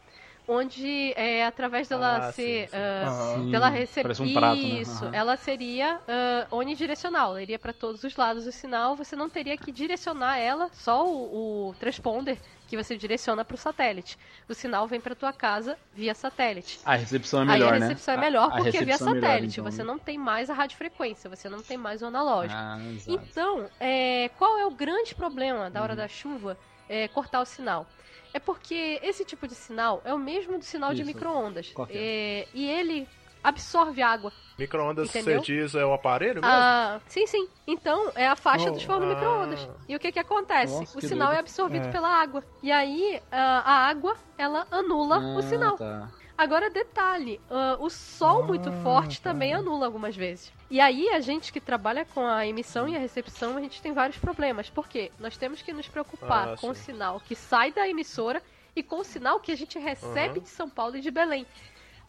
onde é através dela Ah, ser, sim, sim. ah, Sim, dela receber um prato, né? isso, Aham. ela seria ah, onidirecional, ela iria para todos os lados do sinal. Você não teria que direcionar ela, só o, o transponder que você direciona para o satélite. O sinal vem para tua casa via satélite. A recepção é melhor, Aí a né? recepção é melhor A- a porque via recepção é melhor, satélite. então, você né? não tem mais a radiofrequência, você não tem mais o analógico. Ah. Então, é, qual é o grande problema da hora Uhum. da chuva é, cortar o sinal? É porque esse tipo de sinal é o mesmo do sinal de Isso. micro-ondas. Qual que É, e ele absorve água. Micro-ondas, Entendeu? você diz, é o aparelho mesmo? Ah, sim, sim. Então, é a faixa Oh, dos fornos ah. micro-ondas. E o que que acontece? Nossa, o que sinal doido. é absorvido É. pela água. E aí, ah, a água, ela anula o Ah, sinal. tá. Agora, detalhe, ah, o sol muito forte também anula algumas vezes. E aí, a gente que trabalha com a emissão e a recepção, a gente tem vários problemas. Por quê? Nós temos que nos preocupar Ah, com o sim. sinal que sai da emissora e com o sinal que a gente recebe Uhum. de São Paulo e de Belém.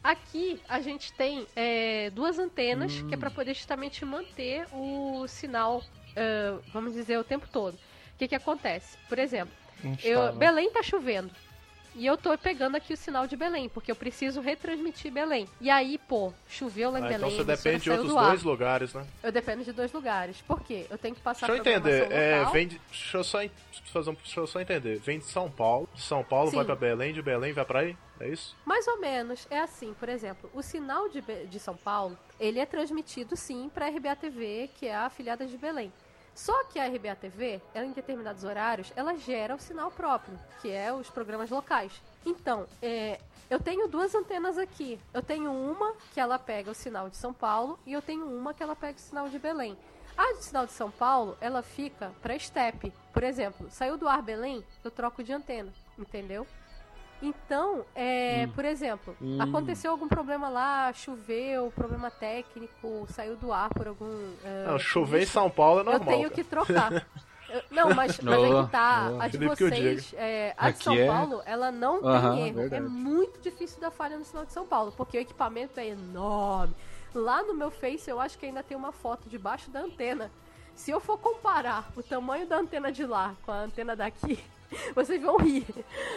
Aqui a gente tem é, duas antenas que é para poder justamente manter o sinal, ah, vamos dizer, o tempo todo. O que, que acontece? Por exemplo, eu. Belém tá chovendo. E eu tô pegando aqui o sinal de Belém, porque eu preciso retransmitir Belém. E aí, pô, choveu lá em Ah, Belém. então você depende de outros dois lugares, né? Eu dependo de dois lugares. Por quê? Eu tenho que passar Deixa eu entender, é, vem de, deixa, eu só, fazer um- deixa eu só entender. Vem de São Paulo, de São Paulo Sim. vai pra Belém, de Belém vai pra aí? É isso? Mais ou menos. É assim, por exemplo, o sinal de, de São Paulo, ele é transmitido sim para a RBA TV, que é a afiliada de Belém. Só que a RBA TV, ela, em determinados horários, ela gera o sinal próprio, que é os programas locais. Então, é, eu tenho duas antenas aqui. Eu tenho uma que ela pega o sinal de São Paulo e eu tenho uma que ela pega o sinal de Belém. A de sinal de São Paulo, ela fica para step. Por exemplo, saiu do ar Belém, eu troco de antena, entendeu? Então, é, Hum. por exemplo, Hum. aconteceu algum problema lá, choveu, problema técnico, saiu do ar por algum. é, Não, chover em São Paulo é Eu normal. tenho cara. que trocar. Eu- não, mas, mas aí que tá. Oh, A de eu vocês, é, a de Aqui São é- Paulo, ela não Aham, tem erro. É verdade. muito difícil dar falha no sinal de São Paulo, porque o equipamento é enorme. Lá no meu Face, eu acho que ainda tem uma foto debaixo da antena. Se eu for comparar o tamanho da antena de lá com a antena daqui, vocês vão rir.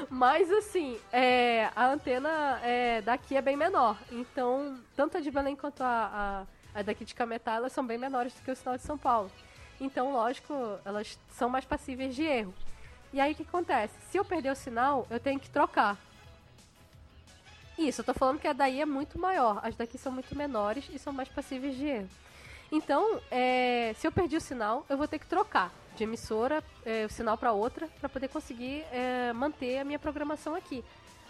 Mas assim, é, a antena é, daqui é bem menor. Então, tanto a de Belém quanto a, a, a daqui de Cametá, elas são bem menores do que o sinal de São Paulo. Então, lógico, elas são mais passíveis de erro. E aí o que acontece? Se eu perder o sinal, eu tenho que trocar. Isso, eu tô falando que a daí é muito maior. As daqui são muito menores e são mais passíveis de erro. Então, é, se eu perdi o sinal, eu vou ter que trocar de emissora, é, o sinal para outra, para poder conseguir é, manter a minha programação aqui.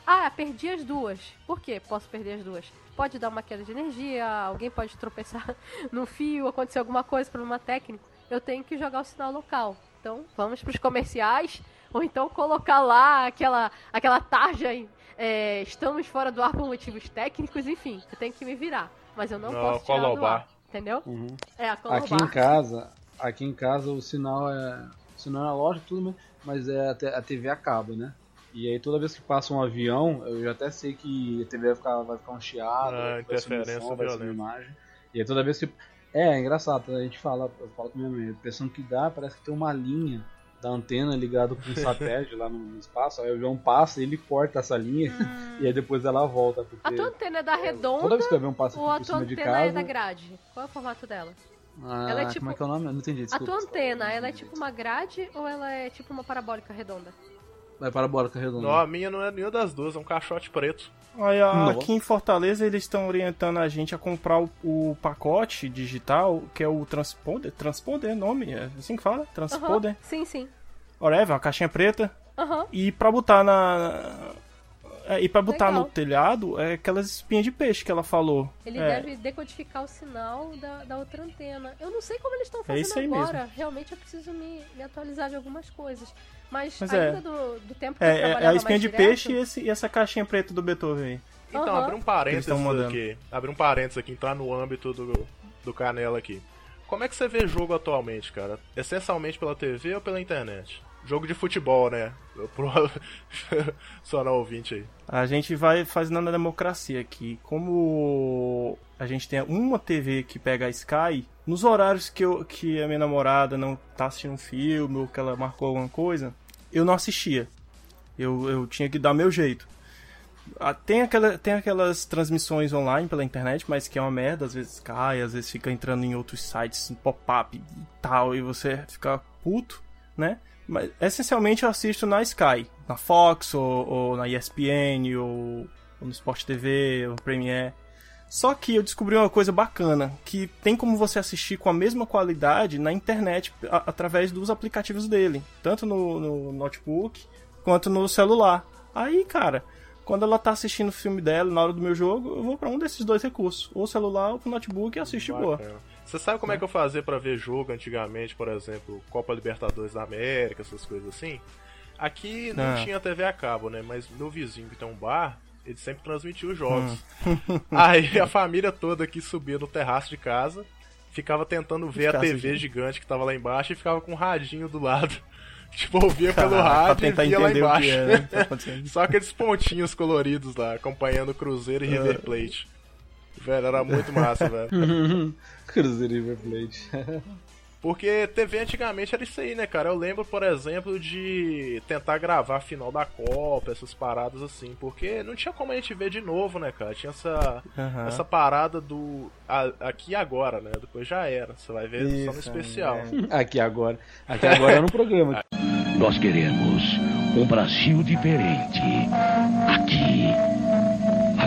Ah, perdi as duas. Por quê? Posso perder as duas? Pode dar uma queda de energia, alguém pode tropeçar no fio, acontecer alguma coisa, problema técnico. Eu tenho que jogar o sinal local. Então, vamos para os comerciais, ou então colocar lá aquela, aquela tarja em, é, estamos fora do ar por motivos técnicos, enfim, eu tenho que me virar. Mas eu não, Não, posso tirar do colobar. ar, entendeu? Uhum. É, a Aqui em casa, aqui em casa o sinal é. O sinal é lógico tudo, né? mas é a a TV a cabo, né? E aí toda vez que passa um avião, eu já até sei que a TV vai ficar, vai ficar um chiado, Ah, vai interferência som, vai violenta. imagem. E aí toda vez que. É, é engraçado, a gente fala, eu falo com minha mãe, a impressão que dá parece que tem uma linha da antena ligada com um satélite lá no espaço, aí o avião passa e ele corta essa linha e aí depois ela volta. Porque A tua antena é da redonda toda vez que o avião passa ou a por tua cima de antena é casa. da grade? Qual é o formato dela? Ah, Ela é tipo- Como é que é o nome? Eu não entendi, A desculpa. tua antena, ela é tipo uma grade ou ela é tipo uma parabólica redonda? Vai parabólica redonda. Não, a minha não é nenhuma das duas, é um caixote preto. Aí, a- aqui em Fortaleza eles estão orientando a gente a comprar o, o pacote digital, que é o Transponder. Transponder é nome? É assim que fala? Transponder. Aham, Sim, sim. Whatever, uma caixinha preta. Aham. E pra botar na. É, e pra botar Legal. no telhado é aquelas espinhas de peixe que ela falou. Ele É, deve decodificar o sinal da, da outra antena. Eu não sei como eles estão É fazendo isso aí agora. mesmo. Realmente eu preciso me, me atualizar de algumas coisas. Mas, Mas ainda é. do, do tempo que eu É, é, é a espinha de direto, peixe e, esse- e essa caixinha preta do Beethoven aí. Então, Aham. abrir um parênteses aqui. Abrir um parênteses aqui, entrar no âmbito do, do Canela aqui. Como é que você vê jogo atualmente, cara? Essencialmente pela TV ou pela internet? Jogo de futebol, né? Pro... Só ouvinte aí. A gente vai fazendo a democracia aqui. Como a gente tem uma TV que pega a Sky, nos horários que, eu, que a minha namorada não tá assistindo um filme ou que ela marcou alguma coisa, eu não assistia. Eu, eu tinha que dar meu jeito. Ah, Tem, aquela, tem aquelas transmissões online pela internet, mas que é uma merda, às vezes cai, às vezes fica entrando em outros sites, pop-up e tal, e você fica puto, né? Mas essencialmente eu assisto na Sky, na Fox, ou, ou na ESPN, ou, ou no Sport TV, ou no Premiere. Só que eu descobri uma coisa bacana, que tem como você assistir com a mesma qualidade na internet a- através dos aplicativos dele, tanto no, no notebook quanto no celular. Aí, cara, quando ela tá assistindo o filme dela na hora do meu jogo, eu vou pra um desses dois recursos, ou celular ou pro notebook e assiste boa. Você sabe como é que eu fazia pra ver jogo antigamente, por exemplo, Copa Libertadores da América, essas coisas assim? Aqui não Ah. tinha TV a cabo, né? Mas meu vizinho que tem um bar, ele sempre transmitia os jogos. Hum. Aí a família toda aqui subia no terraço de casa, ficava tentando ver a TV assistindo. gigante que tava lá embaixo e ficava com um radinho do lado. Tipo, ouvia pelo Caraca, pra rádio e tentar via lá embaixo. que é, né, que tá. Só aqueles pontinhos coloridos lá, acompanhando o Cruzeiro e É. River Plate. Velho, era muito massa, velho. Cruzeiro River Plate. Porque TV antigamente era isso aí, né, cara? Eu lembro, por exemplo, de tentar gravar a final da Copa, essas paradas assim, porque não tinha como a gente ver de novo, né, cara? Tinha essa, Aham. essa parada do a- aqui e agora, né? Depois já era. Você vai ver só no Isso, especial. é. Aqui agora. Aqui agora é no programa. Nós queremos um Brasil diferente. Aqui.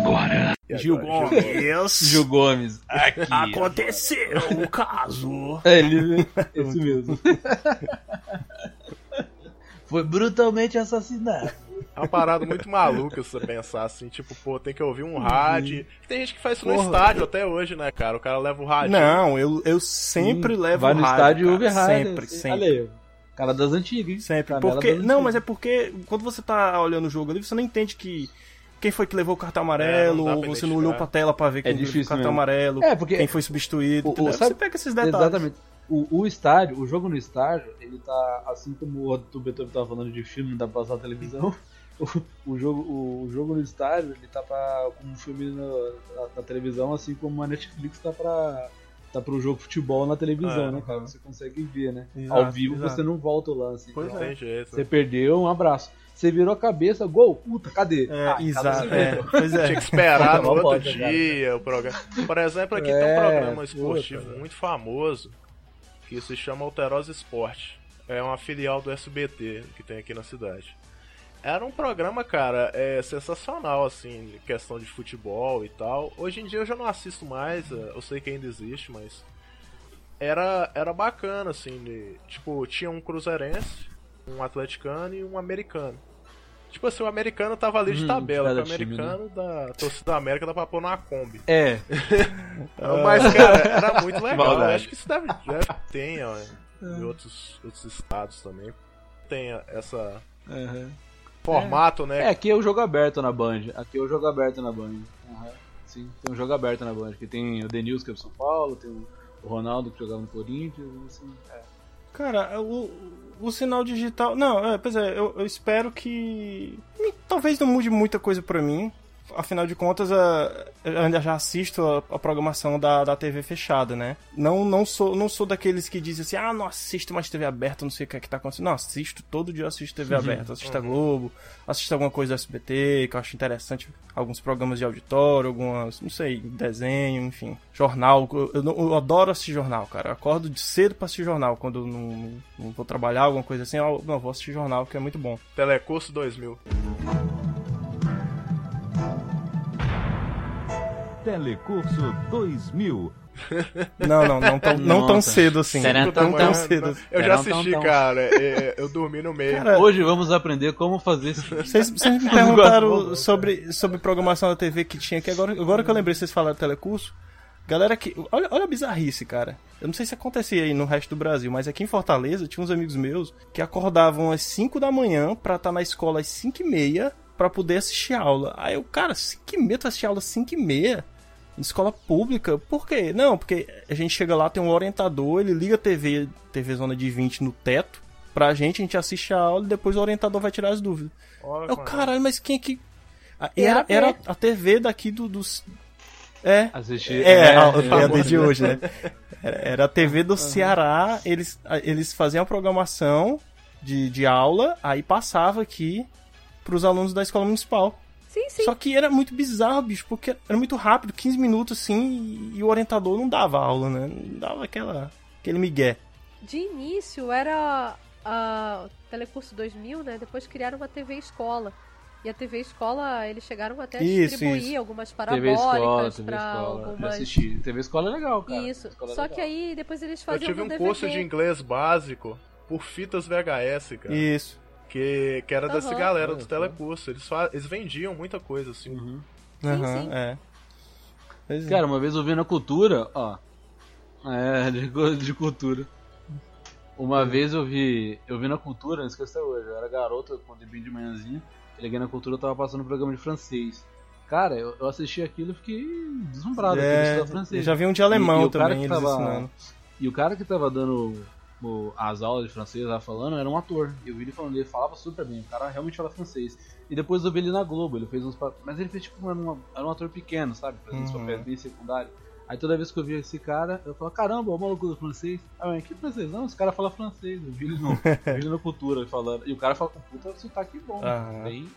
Agora. Gil Gomes. Gil Gomes. Aqui. Aconteceu o caso. É ele, esse mesmo. Foi brutalmente assassinado. É uma parada muito maluca se você pensar assim, tipo, pô, tem que ouvir um rádio. Tem gente que faz isso no Porra. estádio até hoje, né, cara? O cara leva o rádio. Não, eu, eu sempre Sim, levo Vai no rádio, estádio e ouve rádio. Sempre, assim. sempre. Olha aí, cara das antigas, hein? Sempre. Porque, das não, antigas. mas é porque quando você tá olhando o jogo ali, você não entende que quem foi que levou o cartão É, amarelo, não pra você não olhou pra tela pra ver É quem levou o cartão mesmo. amarelo, É, porque quem foi substituído, o- o- sabe- você pega esses detalhes. Exatamente. O, o estádio, o jogo no estádio, ele tá assim como o do Beethoven tava falando de filme, não dá pra passar na televisão. O, o jogo, o, jogo no estádio, ele tá pra, como um filme na, na- na televisão, assim como a Netflix tá pra. Tá pro jogo de futebol na televisão, É, né, cara? Você consegue ver, né? Exato, Ao vivo exato. você não volta o lance. Pois então, é. Tem jeito. Você perdeu, um abraço. Você virou a cabeça, gol, puta, cadê? É, Ah, exato, você é. Pois é. Tinha que esperar no outro cara. dia o programa. Por exemplo, aqui tem É, um programa esportivo puta, muito famoso que se chama Alterosa Esporte. É uma filial do SBT que tem aqui na cidade. Era um programa, cara, é sensacional, assim, questão de futebol e tal. Hoje em dia eu já não assisto mais, é, eu sei que ainda existe, mas. era, era bacana, assim, de- tipo, tinha um cruzeirense, um atleticano e um americano. Tipo assim, o americano tava ali de Hum, tabela, cada o time, americano da torcida da América dá pra pôr numa Kombi. É. Mas, cara, era muito legal. Acho que isso deve, deve ter ó, em outros, outros estados também. Tem essa formato, né? É, aqui é o jogo aberto na Band. Aqui é o jogo aberto na Band. Aham. Sim, tem um jogo aberto na Band. Que tem o Denilson, que é do São Paulo, tem o Ronaldo, que jogava no Corinthians, assim. É. Cara, o, o sinal digital. Não, é, pois é, eu, eu espero que. Talvez não mude muita coisa pra mim. Afinal de contas, eu ainda já assisto a, a programação da, da TV fechada, né? Não, não, sou, não sou daqueles que dizem assim, ah, não assisto mais TV aberta, não sei o que é que tá acontecendo. Não, assisto, todo dia eu assisto TV Uhum. aberta. Assisto a Uhum. Globo, assisto alguma coisa do SBT, que eu acho interessante. Alguns programas de auditório, algumas, não sei, desenho, enfim. Jornal. Eu, eu eu adoro assistir jornal, cara. Eu acordo de cedo pra assistir jornal. Quando eu não, não vou trabalhar, alguma coisa assim, eu não, vou assistir jornal, que é muito bom. Telecurso 2000. Telecurso 2000. Não, não, não tão, não tão cedo assim. Será Não tão, tão cedo assim. Eu já assisti, cara. é, Eu dormi no meio. Cara, Hoje vamos aprender como fazer. Vocês, vocês me perguntaram sobre, sobre programação da TV que tinha aqui. Agora, agora que eu lembrei, vocês falaram telecurso. Galera que. Olha, olha a bizarrice, cara. Eu não sei se acontecia aí no resto do Brasil, mas aqui em Fortaleza tinha uns amigos meus que acordavam às 5 da manhã pra estar na escola às 5 e meia pra poder assistir aula. Aí eu, cara, 5 e meia tu assistir aula às 5 e meia? Em escola pública? Por quê? Não, porque a gente chega lá, tem um orientador, ele liga a TV, TV Zona de 20 no teto pra gente, a gente assiste a aula e depois o orientador vai tirar as dúvidas. Olha, Eu, caralho, mas quem é que. Ah, era Era, a TV daqui do. dos É. Assistir. É, é, a, é, a é, de hoje, né? Era, era a TV do Ceará, eles, eles faziam a programação de, de aula, aí passava aqui pros alunos da escola municipal. Sim, sim. Só que era muito bizarro, bicho, porque era muito rápido, 15 minutos assim, e, o orientador não dava aula, né? Não dava aquela, aquele migué. De início era a Telecurso 2000, né? Depois criaram uma TV Escola. E a TV Escola, eles chegaram até a Isso, distribuir isso. algumas parabólicas. Já algumas. assisti. TV Escola é legal, cara. Isso. Escola é Só legal. que aí depois eles Eu faziam tive no um DVD. curso de inglês básico por fitas VHS, cara. Isso. Que, que era dessa Aham. galera do telecurso. Eles, fa- eles vendiam muita coisa, assim. Aham, sim. é. Pois é. Cara, uma vez eu vi na cultura, ó. É, de, de cultura. Uma vez eu vi. Eu vi na cultura, não esqueci até hoje. Eu era garoto, quando eu vim de manhãzinha. Liguei na cultura, eu tava passando um programa de francês. Cara, eu, eu assisti aquilo e fiquei deslumbrado com É, francês. eu já vi um de alemão E- e o cara também, que eles tava- ensinando. E o cara que tava dando o- as aulas de francês lá falando era um ator. Eu vi ele falando, ele falava super bem, o cara realmente fala francês. E depois eu vi ele na Globo, ele fez uns Mas ele fez tipo, era, uma- era um ator pequeno, sabe? Fazendo uns Uhum. papéis bem secundários. Aí toda vez que eu via esse cara, eu falava, caramba, o maluco do francês. Ah, mas que francês? Não, esse cara fala francês. Eu vi ele, no, vi ele na cultura falando. E o cara fala com puta sotaque bom. Aham. Bem,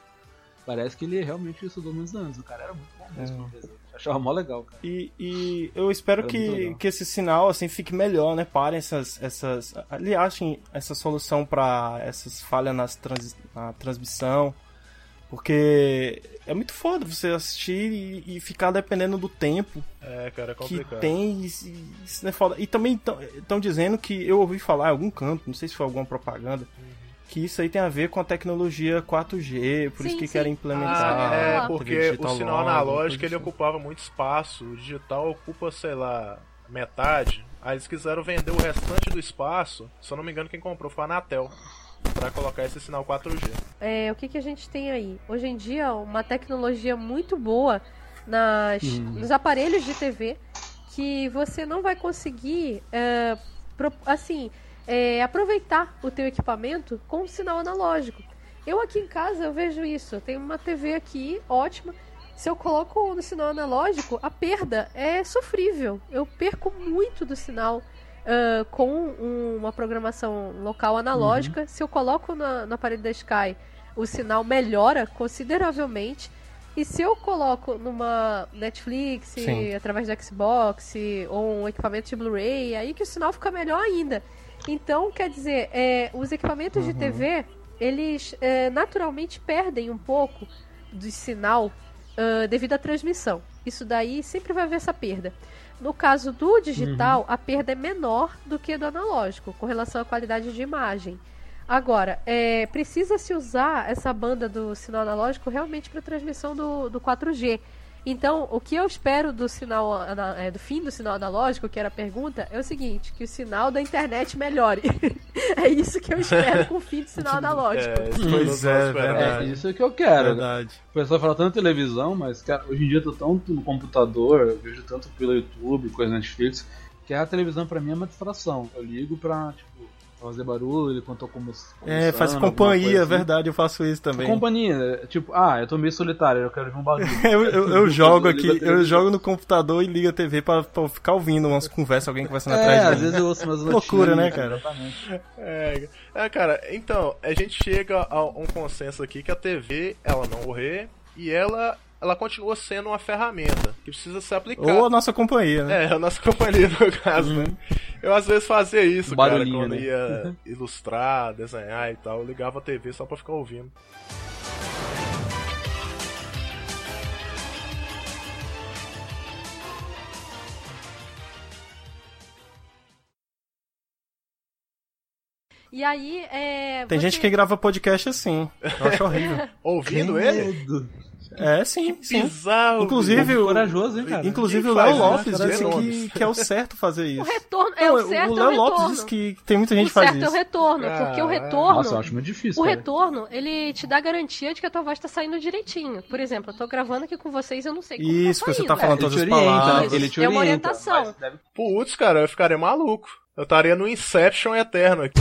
parece que ele realmente estudou muitos anos. O cara era muito bom mesmo. É. professor. Achava mó legal, cara. E, e eu espero Era que, que esse sinal assim fique melhor, né? Parem essas. essas ali achem essa solução para essas falhas nas trans, na transmissão. Porque é muito foda você assistir e, e ficar dependendo do tempo É, cara, é que complicado. tem. e Isso, é foda. E também estão dizendo que eu ouvi falar em algum canto, não sei se foi alguma propaganda, que isso aí tem a ver com a tecnologia 4G, por isso Sim, que sim. querem implementar. Ah, é, porque o sinal analógico ele assim. ocupava muito espaço, o digital ocupa, sei lá, metade. Aí eles quiseram vender o restante do espaço, se eu não me engano quem comprou foi a Anatel, pra colocar esse sinal 4G. É, o que, que a gente tem aí? Hoje em dia, uma tecnologia muito boa nas, Hum. nos aparelhos de TV que você não vai conseguir, é, pro- assim, é, aproveitar o teu equipamento com o sinal analógico. Eu aqui em casa eu vejo isso. Eu tenho uma TV aqui ótima. Se eu coloco no sinal analógico, a perda é sofrível. Eu perco muito do sinal ah, com um- uma programação local analógica. Se eu coloco na, no aparelho da Sky, o sinal melhora consideravelmente. E se eu coloco numa Netflix, Sim. através do Xbox, ou um equipamento de Blu-ray, aí que o sinal fica melhor ainda. Então, quer dizer, é, os equipamentos de TV, eles é, naturalmente perdem um pouco do sinal ah, devido à transmissão. Isso daí sempre vai haver essa perda. No caso do digital, Uhum. a perda é menor do que do analógico, com relação à qualidade de imagem. Agora, é, precisa se usar essa banda do sinal analógico realmente para transmissão do, do 4G. Então, o que eu espero do sinal é, do fim do sinal analógico, que era a pergunta, é o seguinte, que o sinal da internet melhore. é isso que eu espero com o fim do sinal analógico. Pois é, verdade. É isso que eu quero. Verdade. O pessoal fala tanto televisão, mas, cara, hoje em dia eu tô tanto no computador, eu vejo tanto pelo YouTube, coisa Netflix, que a televisão pra mim é uma distração. Eu ligo pra, tipo, fazer barulho enquanto eu como. É, faz companhia, é assim. verdade, eu faço isso também. Companhia, é, tipo, ah, eu tô meio solitário, eu quero ver um barulho. Eu, eu, eu jogo aqui, eu jogo no computador e ligo a TV pra, pra ficar ouvindo umas conversas, alguém conversando É, atrás de às vezes eu ouço umas Loucura, né, cara? exatamente. É, é, cara, então, a gente chega a um consenso aqui que a TV, ela não morrer e ela, ela continua sendo uma ferramenta que precisa ser aplicada. Ou a nossa companhia, né? É, a nossa companhia no caso, né? Eu às vezes fazia isso, cara, quando né? ia ilustrar, desenhar e tal, eu ligava a TV só pra ficar ouvindo. E aí, é. Tem você- gente que grava podcast assim. Eu acho horrível. Ouvindo ele? É, sim. Que sim. Inclusive, o, corajoso, hein, cara? Inclusive, o Léo Lopes disse que, que, é o certo fazer isso. O retorno é o certo. É o Léo Lopes disse que tem muita gente fazendo isso. O certo é o retorno, porque o retorno. Nossa, eu acho muito difícil. O cara. retorno, ele te dá garantia de que a tua voz tá saindo direitinho. Por exemplo, eu tô gravando aqui com vocês, eu não sei como tá Isso, tá você tá falando todas as né? palavras. Ele te orienta. É uma orientação. Putz, cara, eu ficaria maluco. Eu estaria no Inception eterno aqui.